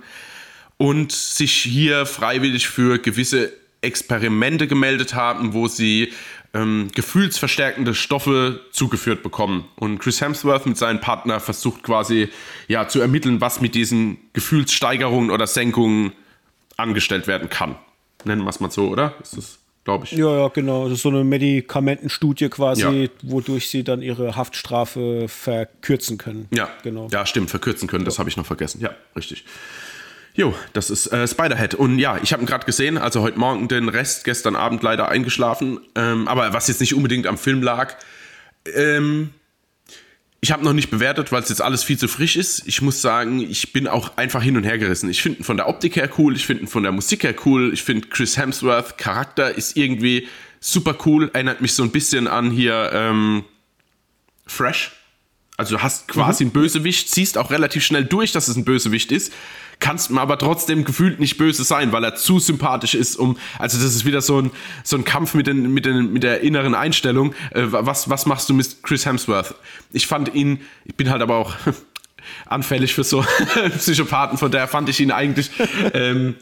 Und sich hier freiwillig für gewisse Experimente gemeldet haben, wo sie ähm, gefühlsverstärkende Stoffe zugeführt bekommen. Und Chris Hemsworth mit seinem Partner versucht quasi ja zu ermitteln, was mit diesen Gefühlssteigerungen oder Senkungen angestellt werden kann. Nennen wir es mal so, oder? Ist das, glaube ich. Ja, ja, genau. Das ist so eine Medikamentenstudie quasi, ja. wodurch sie dann ihre Haftstrafe verkürzen können. Ja, genau. Ja, stimmt, verkürzen können, das habe ich noch vergessen. Ja, richtig. Jo, das ist äh, Spiderhead. Und ja, ich habe ihn gerade gesehen, also heute Morgen den Rest, gestern Abend leider eingeschlafen. Ähm, aber was jetzt nicht unbedingt am Film lag. Ähm, ich habe noch nicht bewertet, weil es jetzt alles viel zu frisch ist. Ich muss sagen, ich bin auch einfach hin und her gerissen. Ich finde ihn von der Optik her cool, ich finde ihn von der Musik her cool, ich finde Chris Hemsworth Charakter ist irgendwie super cool, erinnert mich so ein bisschen an hier ähm, Fresh. Also du hast quasi mhm. einen Bösewicht, ziehst auch relativ schnell durch, dass es ein Bösewicht ist kannst aber trotzdem gefühlt nicht böse sein, weil er zu sympathisch ist, um, also das ist wieder so ein, so ein Kampf mit, den, mit, den, mit der inneren Einstellung. Äh, was, was machst du mit Chris Hemsworth? Ich fand ihn, ich bin halt aber auch anfällig für so Psychopathen, von daher fand ich ihn eigentlich, ähm,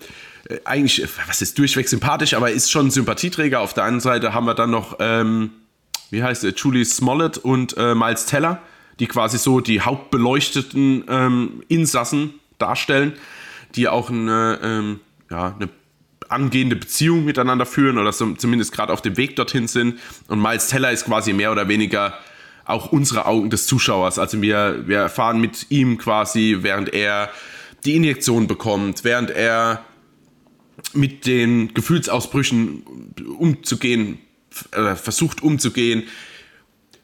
eigentlich, was ist durchweg sympathisch, aber er ist schon ein Sympathieträger. Auf der einen Seite haben wir dann noch, ähm, wie heißt er, Julie Smollett und äh, Miles Teller die quasi so die hauptbeleuchteten ähm, Insassen darstellen, die auch eine, ähm, ja, eine angehende Beziehung miteinander führen oder so, zumindest gerade auf dem Weg dorthin sind. Und Miles Teller ist quasi mehr oder weniger auch unsere Augen des Zuschauers. Also wir, wir erfahren mit ihm quasi, während er die Injektion bekommt, während er mit den Gefühlsausbrüchen umzugehen, äh, versucht umzugehen.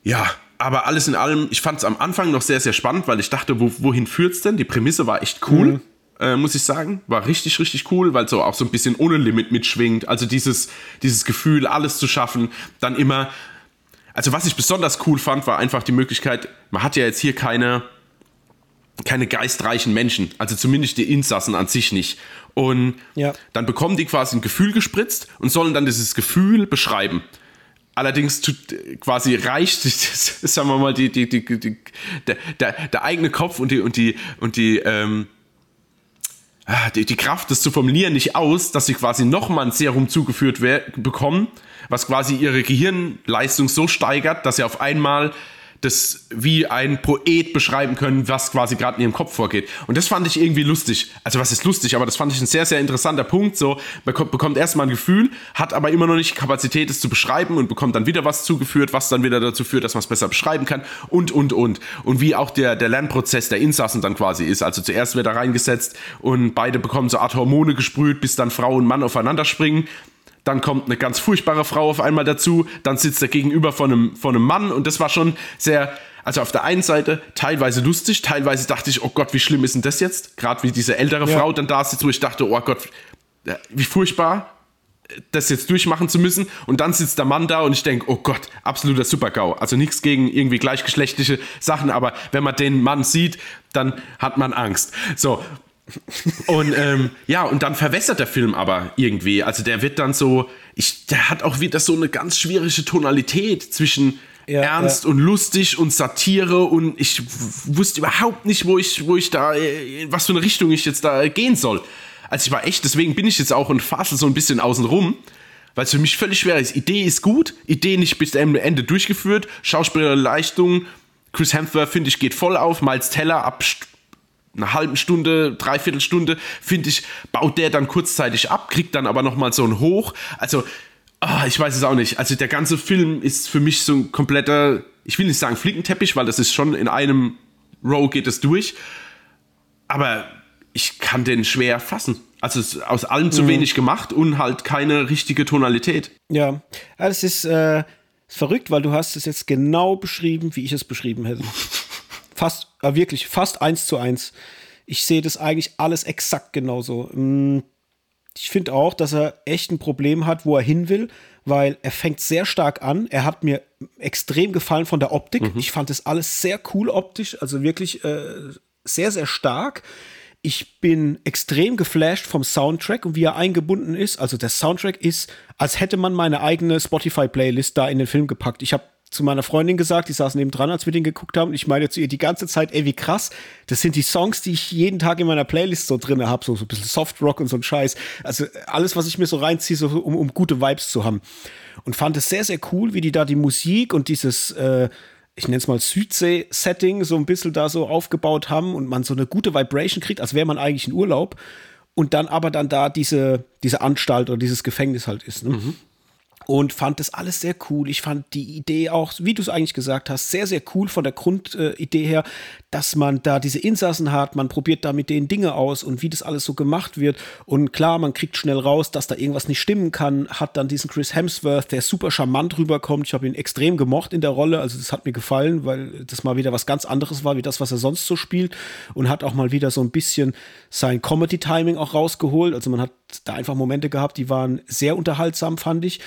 Ja, aber alles in allem, ich fand es am Anfang noch sehr, sehr spannend, weil ich dachte, wo, wohin es denn? Die Prämisse war echt cool. Mhm. Äh, muss ich sagen. War richtig, richtig cool, weil so auch so ein bisschen ohne Limit mitschwingt. Also dieses, dieses Gefühl, alles zu schaffen, dann immer. Also was ich besonders cool fand, war einfach die Möglichkeit, man hat ja jetzt hier keine, keine geistreichen Menschen, also zumindest die Insassen an sich nicht. Und ja. dann bekommen die quasi ein Gefühl gespritzt und sollen dann dieses Gefühl beschreiben. Allerdings tut, quasi reicht, sagen wir mal, die, die, die, die der, der, eigene Kopf und die, und die, und die, ähm, ah, die, die Kraft, das zu formulieren, nicht aus, dass sie quasi nochmal ein Serum zugeführt bekommen, was quasi ihre Gehirnleistung so steigert, dass sie auf einmal das wie ein Poet beschreiben können, was quasi gerade in ihrem Kopf vorgeht. Und das fand ich irgendwie lustig. Also was ist lustig, aber das fand ich ein sehr, sehr interessanter Punkt. So, man bekommt erstmal ein Gefühl, hat aber immer noch nicht die Kapazität, es zu beschreiben und bekommt dann wieder was zugeführt, was dann wieder dazu führt, dass man es besser beschreiben kann und, und, und. Und wie auch der, der Lernprozess der Insassen dann quasi ist. Also zuerst wird er reingesetzt und beide bekommen so Art Hormone gesprüht, bis dann Frau und Mann aufeinander springen dann kommt eine ganz furchtbare Frau auf einmal dazu, dann sitzt er gegenüber von einem, von einem Mann und das war schon sehr, also auf der einen Seite teilweise lustig, teilweise dachte ich, oh Gott, wie schlimm ist denn das jetzt? Gerade wie diese ältere ja. Frau dann da sitzt, wo ich dachte, oh Gott, wie furchtbar, das jetzt durchmachen zu müssen. Und dann sitzt der Mann da und ich denke, oh Gott, absoluter Supergau. Also nichts gegen irgendwie gleichgeschlechtliche Sachen, aber wenn man den Mann sieht, dann hat man Angst. So, und ähm, ja, und dann verwässert der Film aber irgendwie. Also der wird dann so, ich, der hat auch wieder so eine ganz schwierige Tonalität zwischen ja, ernst ja. und lustig und Satire und ich wusste überhaupt nicht, wo ich, wo ich da, in was für eine Richtung ich jetzt da gehen soll. Also ich war echt, deswegen bin ich jetzt auch und fasse so ein bisschen außen rum, weil es für mich völlig schwer ist. Idee ist gut, Idee nicht bis zum Ende durchgeführt, Schauspielerleistung, Chris Hemsworth, finde ich, geht voll auf, Miles Teller ab einer halben Stunde, dreiviertel Stunde, finde ich, baut der dann kurzzeitig ab, kriegt dann aber nochmal so ein Hoch. Also, oh, ich weiß es auch nicht. Also der ganze Film ist für mich so ein kompletter, ich will nicht sagen Flickenteppich, weil das ist schon in einem Row geht es durch. Aber ich kann den schwer fassen. Also aus allem zu mhm. wenig gemacht und halt keine richtige Tonalität. Ja, das ist, äh, ist verrückt, weil du hast es jetzt genau beschrieben, wie ich es beschrieben hätte. Fast, äh, wirklich, fast eins zu eins. Ich sehe das eigentlich alles exakt genauso. Mm, ich finde auch, dass er echt ein Problem hat, wo er hin will, weil er fängt sehr stark an. Er hat mir extrem gefallen von der Optik. Mhm. Ich fand das alles sehr cool optisch, also wirklich äh, sehr, sehr stark. Ich bin extrem geflasht vom Soundtrack und wie er eingebunden ist. Also der Soundtrack ist, als hätte man meine eigene Spotify-Playlist da in den Film gepackt. Ich habe zu meiner Freundin gesagt, die saß neben dran, als wir den geguckt haben. Und ich meine zu ihr die ganze Zeit, ey, wie krass. Das sind die Songs, die ich jeden Tag in meiner Playlist so drin habe, so, so ein bisschen Soft Rock und so ein Scheiß. Also alles, was ich mir so reinziehe, so, um, um gute Vibes zu haben. Und fand es sehr, sehr cool, wie die da die Musik und dieses, äh, ich nenne es mal Südsee-Setting so ein bisschen da so aufgebaut haben und man so eine gute Vibration kriegt, als wäre man eigentlich in Urlaub. Und dann aber dann da diese, diese Anstalt oder dieses Gefängnis halt ist. Ne? Mhm und fand das alles sehr cool. Ich fand die Idee auch, wie du es eigentlich gesagt hast, sehr, sehr cool von der Grundidee äh, her, dass man da diese Insassen hat, man probiert da mit denen Dinge aus und wie das alles so gemacht wird. Und klar, man kriegt schnell raus, dass da irgendwas nicht stimmen kann, hat dann diesen Chris Hemsworth, der super charmant rüberkommt. Ich habe ihn extrem gemocht in der Rolle, also das hat mir gefallen, weil das mal wieder was ganz anderes war, wie das, was er sonst so spielt und hat auch mal wieder so ein bisschen sein Comedy-Timing auch rausgeholt. Also man hat da einfach Momente gehabt, die waren sehr unterhaltsam, fand ich.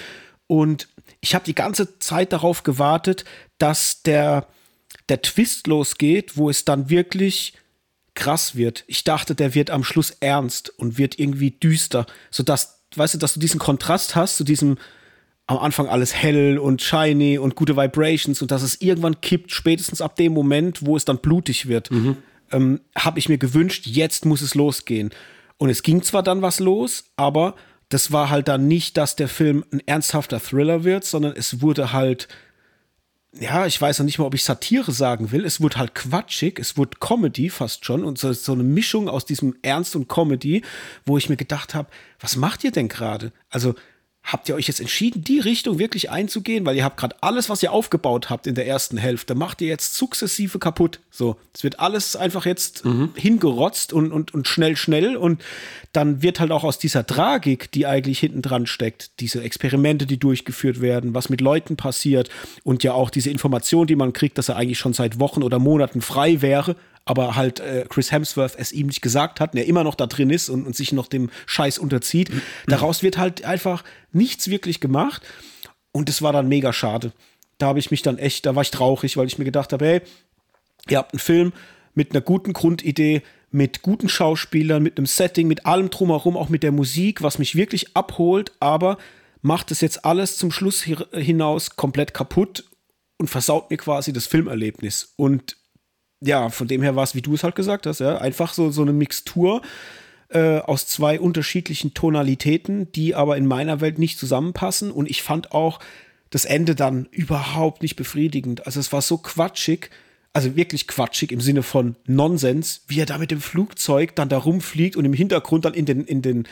Und ich habe die ganze Zeit darauf gewartet, dass der, der Twist losgeht, wo es dann wirklich krass wird. Ich dachte, der wird am Schluss ernst und wird irgendwie düster, sodass, weißt du, dass du diesen Kontrast hast zu diesem am Anfang alles hell und shiny und gute Vibrations und dass es irgendwann kippt, spätestens ab dem Moment, wo es dann blutig wird. Mhm. Ähm, habe ich mir gewünscht, jetzt muss es losgehen. Und es ging zwar dann was los, aber das war halt dann nicht, dass der Film ein ernsthafter Thriller wird, sondern es wurde halt ja, ich weiß noch nicht mal, ob ich Satire sagen will. Es wurde halt quatschig, es wurde Comedy fast schon und so, so eine Mischung aus diesem Ernst und Comedy, wo ich mir gedacht habe, was macht ihr denn gerade? Also habt ihr euch jetzt entschieden, die Richtung wirklich einzugehen, weil ihr habt gerade alles, was ihr aufgebaut habt in der ersten Hälfte, macht ihr jetzt sukzessive kaputt. So, es wird alles einfach jetzt mhm. hingerotzt und, und, und schnell, schnell und dann wird halt auch aus dieser Tragik, die eigentlich hinten dran steckt, diese Experimente, die durchgeführt werden, was mit Leuten passiert und ja auch diese Information, die man kriegt, dass er eigentlich schon seit Wochen oder Monaten frei wäre, aber halt äh, Chris Hemsworth es ihm nicht gesagt hat und er immer noch da drin ist und, und sich noch dem Scheiß unterzieht. Daraus wird halt einfach nichts wirklich gemacht und es war dann mega schade. Da habe ich mich dann echt, da war ich traurig, weil ich mir gedacht habe, hey, ihr habt einen Film mit einer guten Grundidee, mit guten Schauspielern, mit einem Setting, mit allem drumherum, auch mit der Musik, was mich wirklich abholt, aber macht es jetzt alles zum Schluss hinaus komplett kaputt und versaut mir quasi das Filmerlebnis. Und ja, von dem her war es, wie du es halt gesagt hast, ja, einfach so, so eine Mixtur äh, aus zwei unterschiedlichen Tonalitäten, die aber in meiner Welt nicht zusammenpassen. Und ich fand auch das Ende dann überhaupt nicht befriedigend. Also es war so quatschig, also wirklich quatschig im Sinne von Nonsens, wie er da mit dem Flugzeug dann da rumfliegt und im Hintergrund dann in den, in den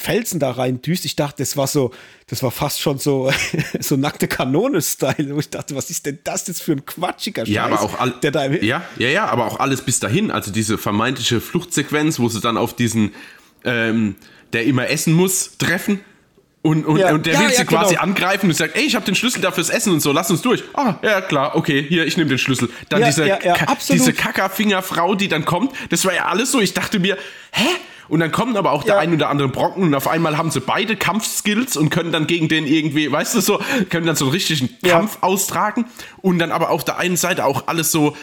Felsen da rein düst. Ich dachte, das war so, das war fast schon so, so nackte Kanone-Style. Wo ich dachte, was ist denn das jetzt für ein quatschiger Scheiß? Ja, aber auch all, der da ja, ja, ja, aber auch alles bis dahin. Also diese vermeintliche Fluchtsequenz, wo sie dann auf diesen, ähm, der immer essen muss, treffen. Und, und, ja. und der ja, will sie ja, quasi genau. angreifen und sagt, ey, ich habe den Schlüssel dafür fürs Essen und so, lass uns durch. Ah, ja klar, okay, hier, ich nehme den Schlüssel. Dann diese, diese Kackerfingerfrau, die dann kommt, das war ja alles so. Ich dachte mir, hä? Und dann kommen aber auch der ein oder andere Brocken und auf einmal haben sie beide Kampfskills und können dann gegen den irgendwie, weißt du so, können dann so einen richtigen Kampf austragen. Und dann aber auf der einen Seite auch alles so,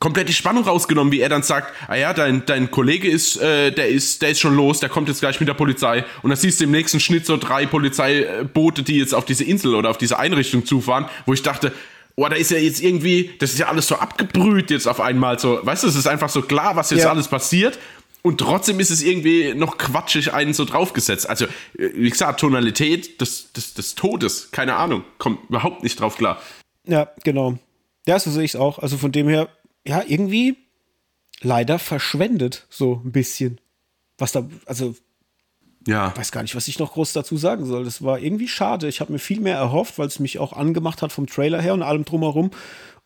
komplett die Spannung rausgenommen, wie er dann sagt, ah ja, dein, dein Kollege ist, äh, der ist, der ist schon los, der kommt jetzt gleich mit der Polizei. Und dann siehst du im nächsten Schnitt so drei Polizeiboote, die jetzt auf diese Insel oder auf diese Einrichtung zufahren, wo ich dachte, oh, da ist ja jetzt irgendwie, das ist ja alles so abgebrüht jetzt auf einmal so, weißt du, es ist einfach so klar, was jetzt ja. alles passiert. Und trotzdem ist es irgendwie noch quatschig einen so draufgesetzt. Also, äh, wie gesagt, Tonalität des, des, des Todes, keine Ahnung, kommt überhaupt nicht drauf klar. Ja, genau. Ja, so sehe ich es auch. Also von dem her, ja, irgendwie leider verschwendet so ein bisschen. Was da, also, ja. weiß gar nicht, was ich noch groß dazu sagen soll. Das war irgendwie schade. Ich habe mir viel mehr erhofft, weil es mich auch angemacht hat vom Trailer her und allem drumherum.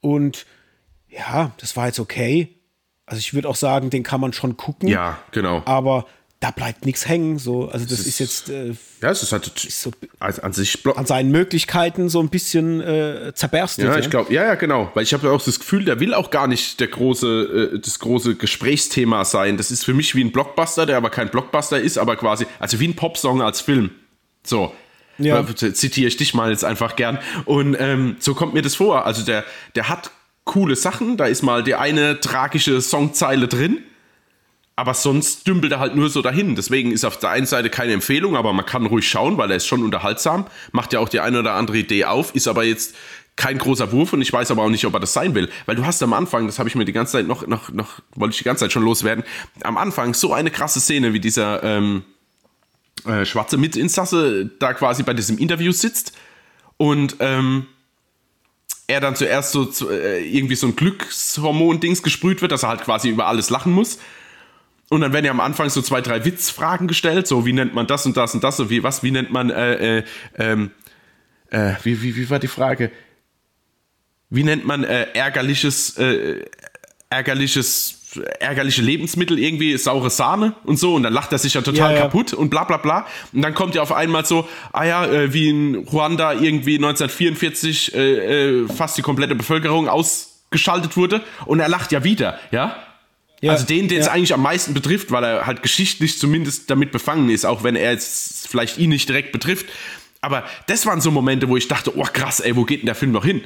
Und ja, das war jetzt okay. Also ich würde auch sagen, den kann man schon gucken. Ja, genau. Aber da bleibt nichts hängen. So. Also das ist, ist, jetzt äh, ja, es ist halt ist so an sich an seinen Möglichkeiten so ein bisschen äh, zerberstet. Ja, ich glaube, ja, ja, genau. Weil ich habe auch das Gefühl, der will auch gar nicht der große, äh, das große Gesprächsthema sein. Das ist für mich wie ein Blockbuster, der aber kein Blockbuster ist, aber quasi, also wie ein Popsong als Film. So. Ja. Zitiere ich dich mal jetzt einfach gern. Und ähm, so kommt mir das vor. Also der, der hat coole Sachen. Da ist mal die eine tragische Songzeile drin. Aber sonst dümpelt er halt nur so dahin. Deswegen ist auf der einen Seite keine Empfehlung, aber man kann ruhig schauen, weil er ist schon unterhaltsam. Macht ja auch die eine oder andere Idee auf, ist aber jetzt kein großer Wurf und ich weiß aber auch nicht, ob er das sein will. Weil du hast am Anfang, das habe ich mir die ganze Zeit noch, noch, noch, wollte ich die ganze Zeit schon loswerden, am Anfang so eine krasse Szene, wie dieser ähm, äh, schwarze Mitinsasse da quasi bei diesem Interview sitzt und ähm, er dann zuerst so äh, irgendwie so ein Glückshormon-Dings gesprüht wird, dass er halt quasi über alles lachen muss. Und dann werden ja am Anfang so zwei, drei Witzfragen gestellt, so wie nennt man das und das und das und wie was, wie nennt man, äh, äh, ähm, äh, wie, wie, wie war die Frage? Wie nennt man äh, ärgerliches, äh, ärgerliches ärgerliche Lebensmittel, irgendwie saure Sahne und so. Und dann lacht er sich ja total ja, ja. kaputt und bla bla bla. Und dann kommt ja auf einmal so, ah ja, äh, wie in Ruanda irgendwie 1944 äh, äh, fast die komplette Bevölkerung ausgeschaltet wurde. Und er lacht ja wieder, ja. Ja, also den, den es eigentlich am meisten betrifft, weil er halt geschichtlich zumindest damit befangen ist, auch wenn er jetzt vielleicht ihn nicht direkt betrifft. Aber das waren so Momente, wo ich dachte, oh krass, ey, wo geht denn der Film noch hin?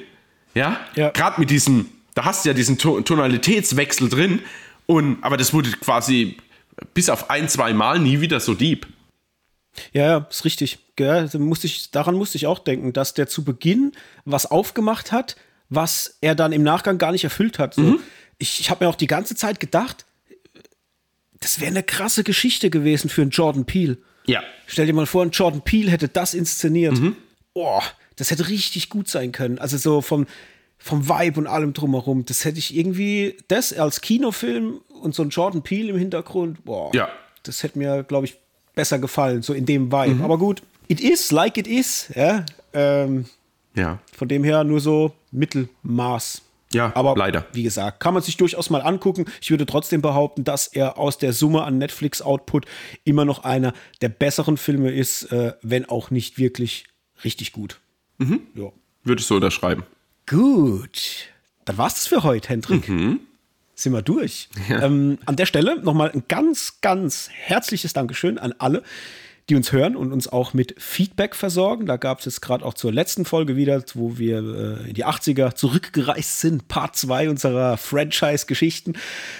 Ja, ja. gerade mit diesem da hast du ja diesen Tonalitätswechsel drin. Und, aber das wurde quasi bis auf ein, zwei Mal nie wieder so deep. Ja, ja, ist richtig. Ja, musste ich, daran musste ich auch denken, dass der zu Beginn was aufgemacht hat, was er dann im Nachgang gar nicht erfüllt hat. So. Mhm. Ich, ich habe mir auch die ganze Zeit gedacht, das wäre eine krasse Geschichte gewesen für einen Jordan Peele. Ja. Stell dir mal vor, ein Jordan Peele hätte das inszeniert. Mhm. Boah, das hätte richtig gut sein können. Also so vom, vom Vibe und allem drumherum, das hätte ich irgendwie, das als Kinofilm und so ein Jordan Peele im Hintergrund, boah, Ja. das hätte mir, glaube ich, besser gefallen, so in dem Vibe. Aber gut, it is like it is, ja. Ähm, Ja. von dem her nur so Mittelmaß. Ja, aber leider. wie gesagt, kann man sich durchaus mal angucken. Ich würde trotzdem behaupten, dass er aus der Summe an Netflix-Output immer noch einer der besseren Filme ist, äh, wenn auch nicht wirklich richtig gut. Ja. Würde ich so unterschreiben. Gut, dann war's das für heute, Hendrik. Sind wir durch. Ähm, an der Stelle nochmal ein ganz, ganz herzliches Dankeschön an alle, die uns hören und uns auch mit Feedback versorgen. Da gab es jetzt gerade auch zur letzten Folge wieder, wo wir äh, in die 80er zurückgereist sind, Part 2 unserer Franchise-Geschichten,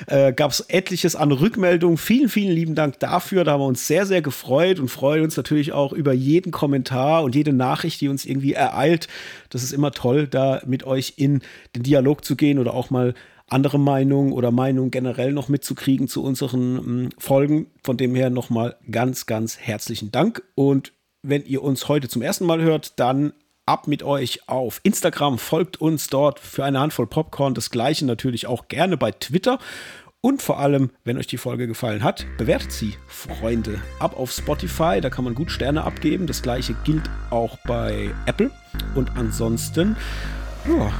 äh, gab es etliches an Rückmeldungen. Vielen, vielen lieben Dank dafür. Da haben wir uns sehr, sehr gefreut und freuen uns natürlich auch über jeden Kommentar und jede Nachricht, die uns irgendwie ereilt. Das ist immer toll, da mit euch in den Dialog zu gehen oder auch mal andere Meinungen oder Meinungen generell noch mitzukriegen zu unseren ähm, Folgen. Von dem her nochmal ganz, ganz herzlichen Dank. Und wenn ihr uns heute zum ersten Mal hört, dann ab mit euch auf Instagram, folgt uns dort für eine Handvoll Popcorn. Das gleiche natürlich auch gerne bei Twitter. Und vor allem, wenn euch die Folge gefallen hat, bewertet sie, Freunde. Ab auf Spotify, da kann man gut Sterne abgeben. Das gleiche gilt auch bei Apple. Und ansonsten, ja,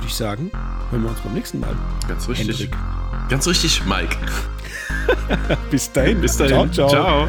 würde ich sagen, hören wir uns beim nächsten Mal. Ganz richtig. Hendrik. Ganz richtig, Mike. Bis dahin. Bis dahin. Ciao, ciao. ciao.